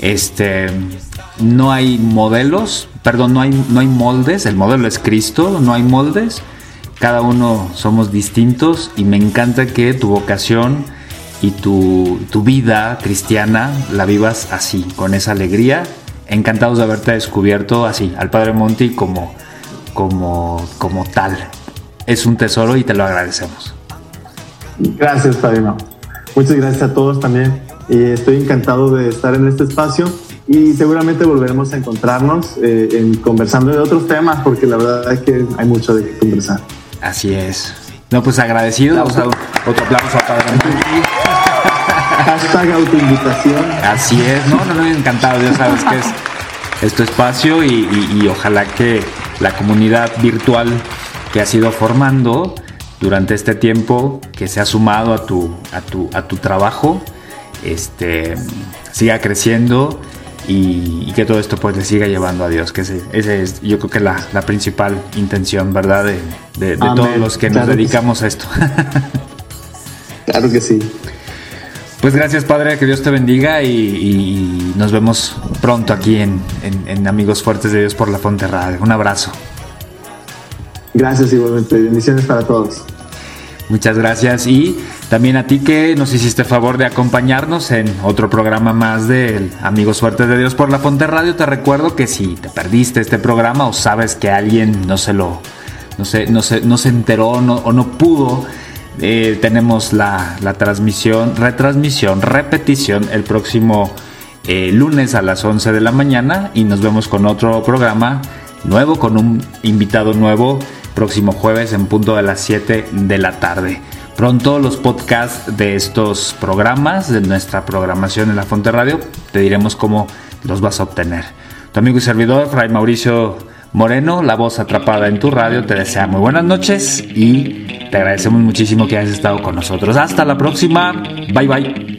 Este, no hay modelos, perdón, no hay, no hay moldes, el modelo es Cristo, no hay moldes, cada uno somos distintos y me encanta que tu vocación y tu, tu vida cristiana la vivas así, con esa alegría. Encantados de haberte descubierto así, al Padre Monti como, como, como tal. Es un tesoro y te lo agradecemos. Gracias, Fabián. Muchas gracias a todos también. Y estoy encantado de estar en este espacio y seguramente volveremos a encontrarnos eh, en conversando de otros temas porque la verdad es que hay mucho de qué conversar. Así es. No, pues agradecido. Vamos a dar otro aplauso a Padre. [laughs] Hashtag autoinvitación. Así es, no, no, no, encantado, ya sabes que es, es tu espacio y, y- y ojalá que la comunidad virtual que has ido formando durante este tiempo, que se ha sumado a tu, a tu, a tu trabajo, este, siga creciendo y, y que todo esto pues le siga llevando a Dios, que ese, ese es yo creo que la, la principal intención, ¿verdad? De, de- todos los que nos que dedicamos a esto. [laughs] Claro que sí. Pues gracias Padre, que Dios te bendiga y, y nos vemos pronto aquí en, en- en Amigos Fuertes de Dios por la Fonte Radio. Un abrazo. Gracias igualmente. Bendiciones para todos. Muchas gracias y también a ti que nos hiciste favor de acompañarnos en otro programa más de Amigos Fuertes de Dios por la Fonte Radio. Te recuerdo que si te perdiste este programa o sabes que alguien no se lo no se, no se, no se enteró no- o no pudo, eh, tenemos la, la transmisión, retransmisión, repetición el próximo eh, lunes a las 11 de la mañana y nos vemos con otro programa nuevo, con un invitado nuevo próximo jueves en punto de las 7 de la tarde. Pronto los podcasts de estos programas, de nuestra programación en la Fonte Radio, te diremos cómo los vas a obtener. Tu amigo y servidor, Fray Mauricio Moreno, la voz atrapada en tu radio, te desea muy buenas noches y te agradecemos muchísimo que hayas estado con nosotros. Hasta la próxima. Bye bye.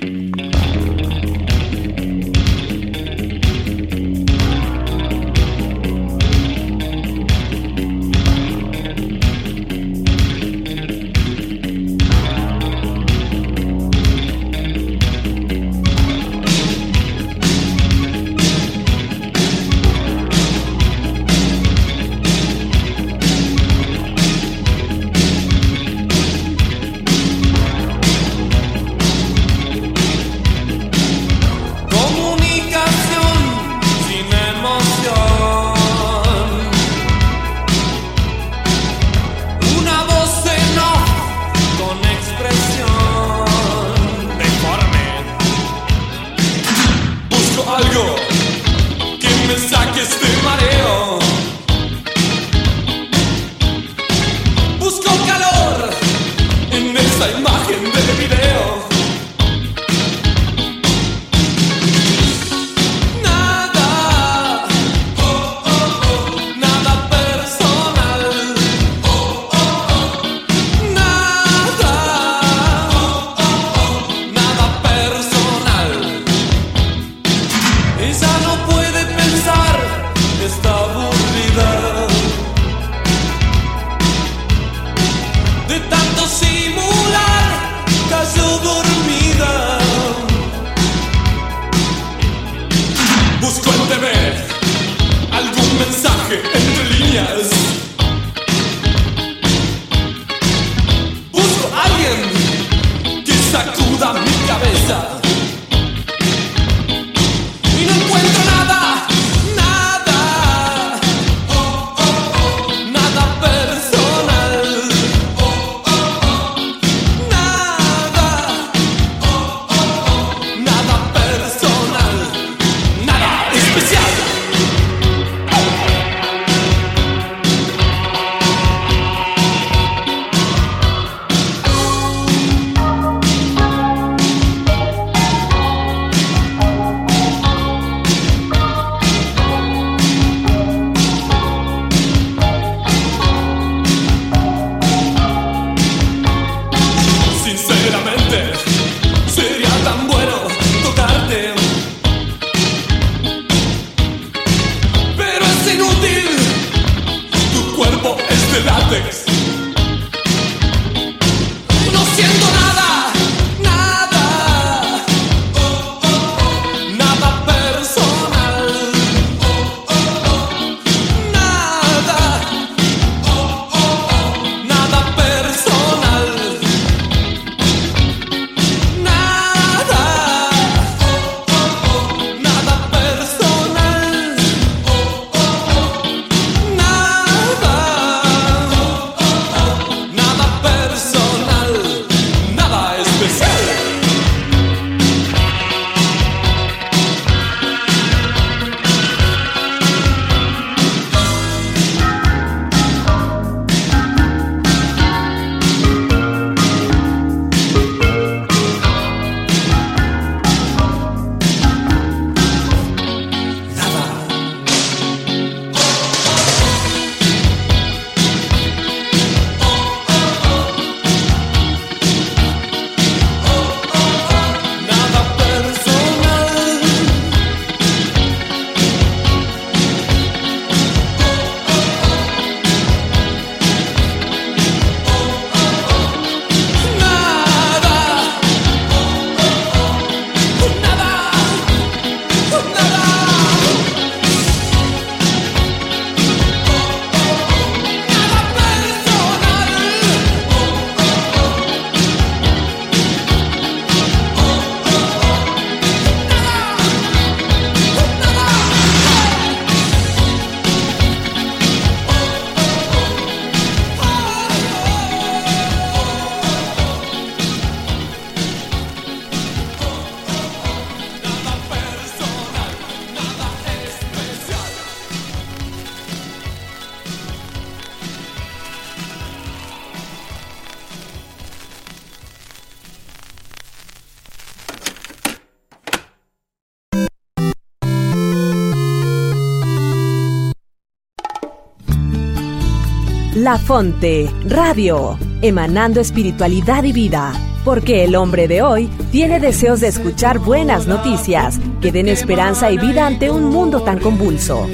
Fonte, Radio, emanando espiritualidad y vida. Porque el hombre de hoy tiene deseos de escuchar buenas noticias que den esperanza y vida ante un mundo tan convulso.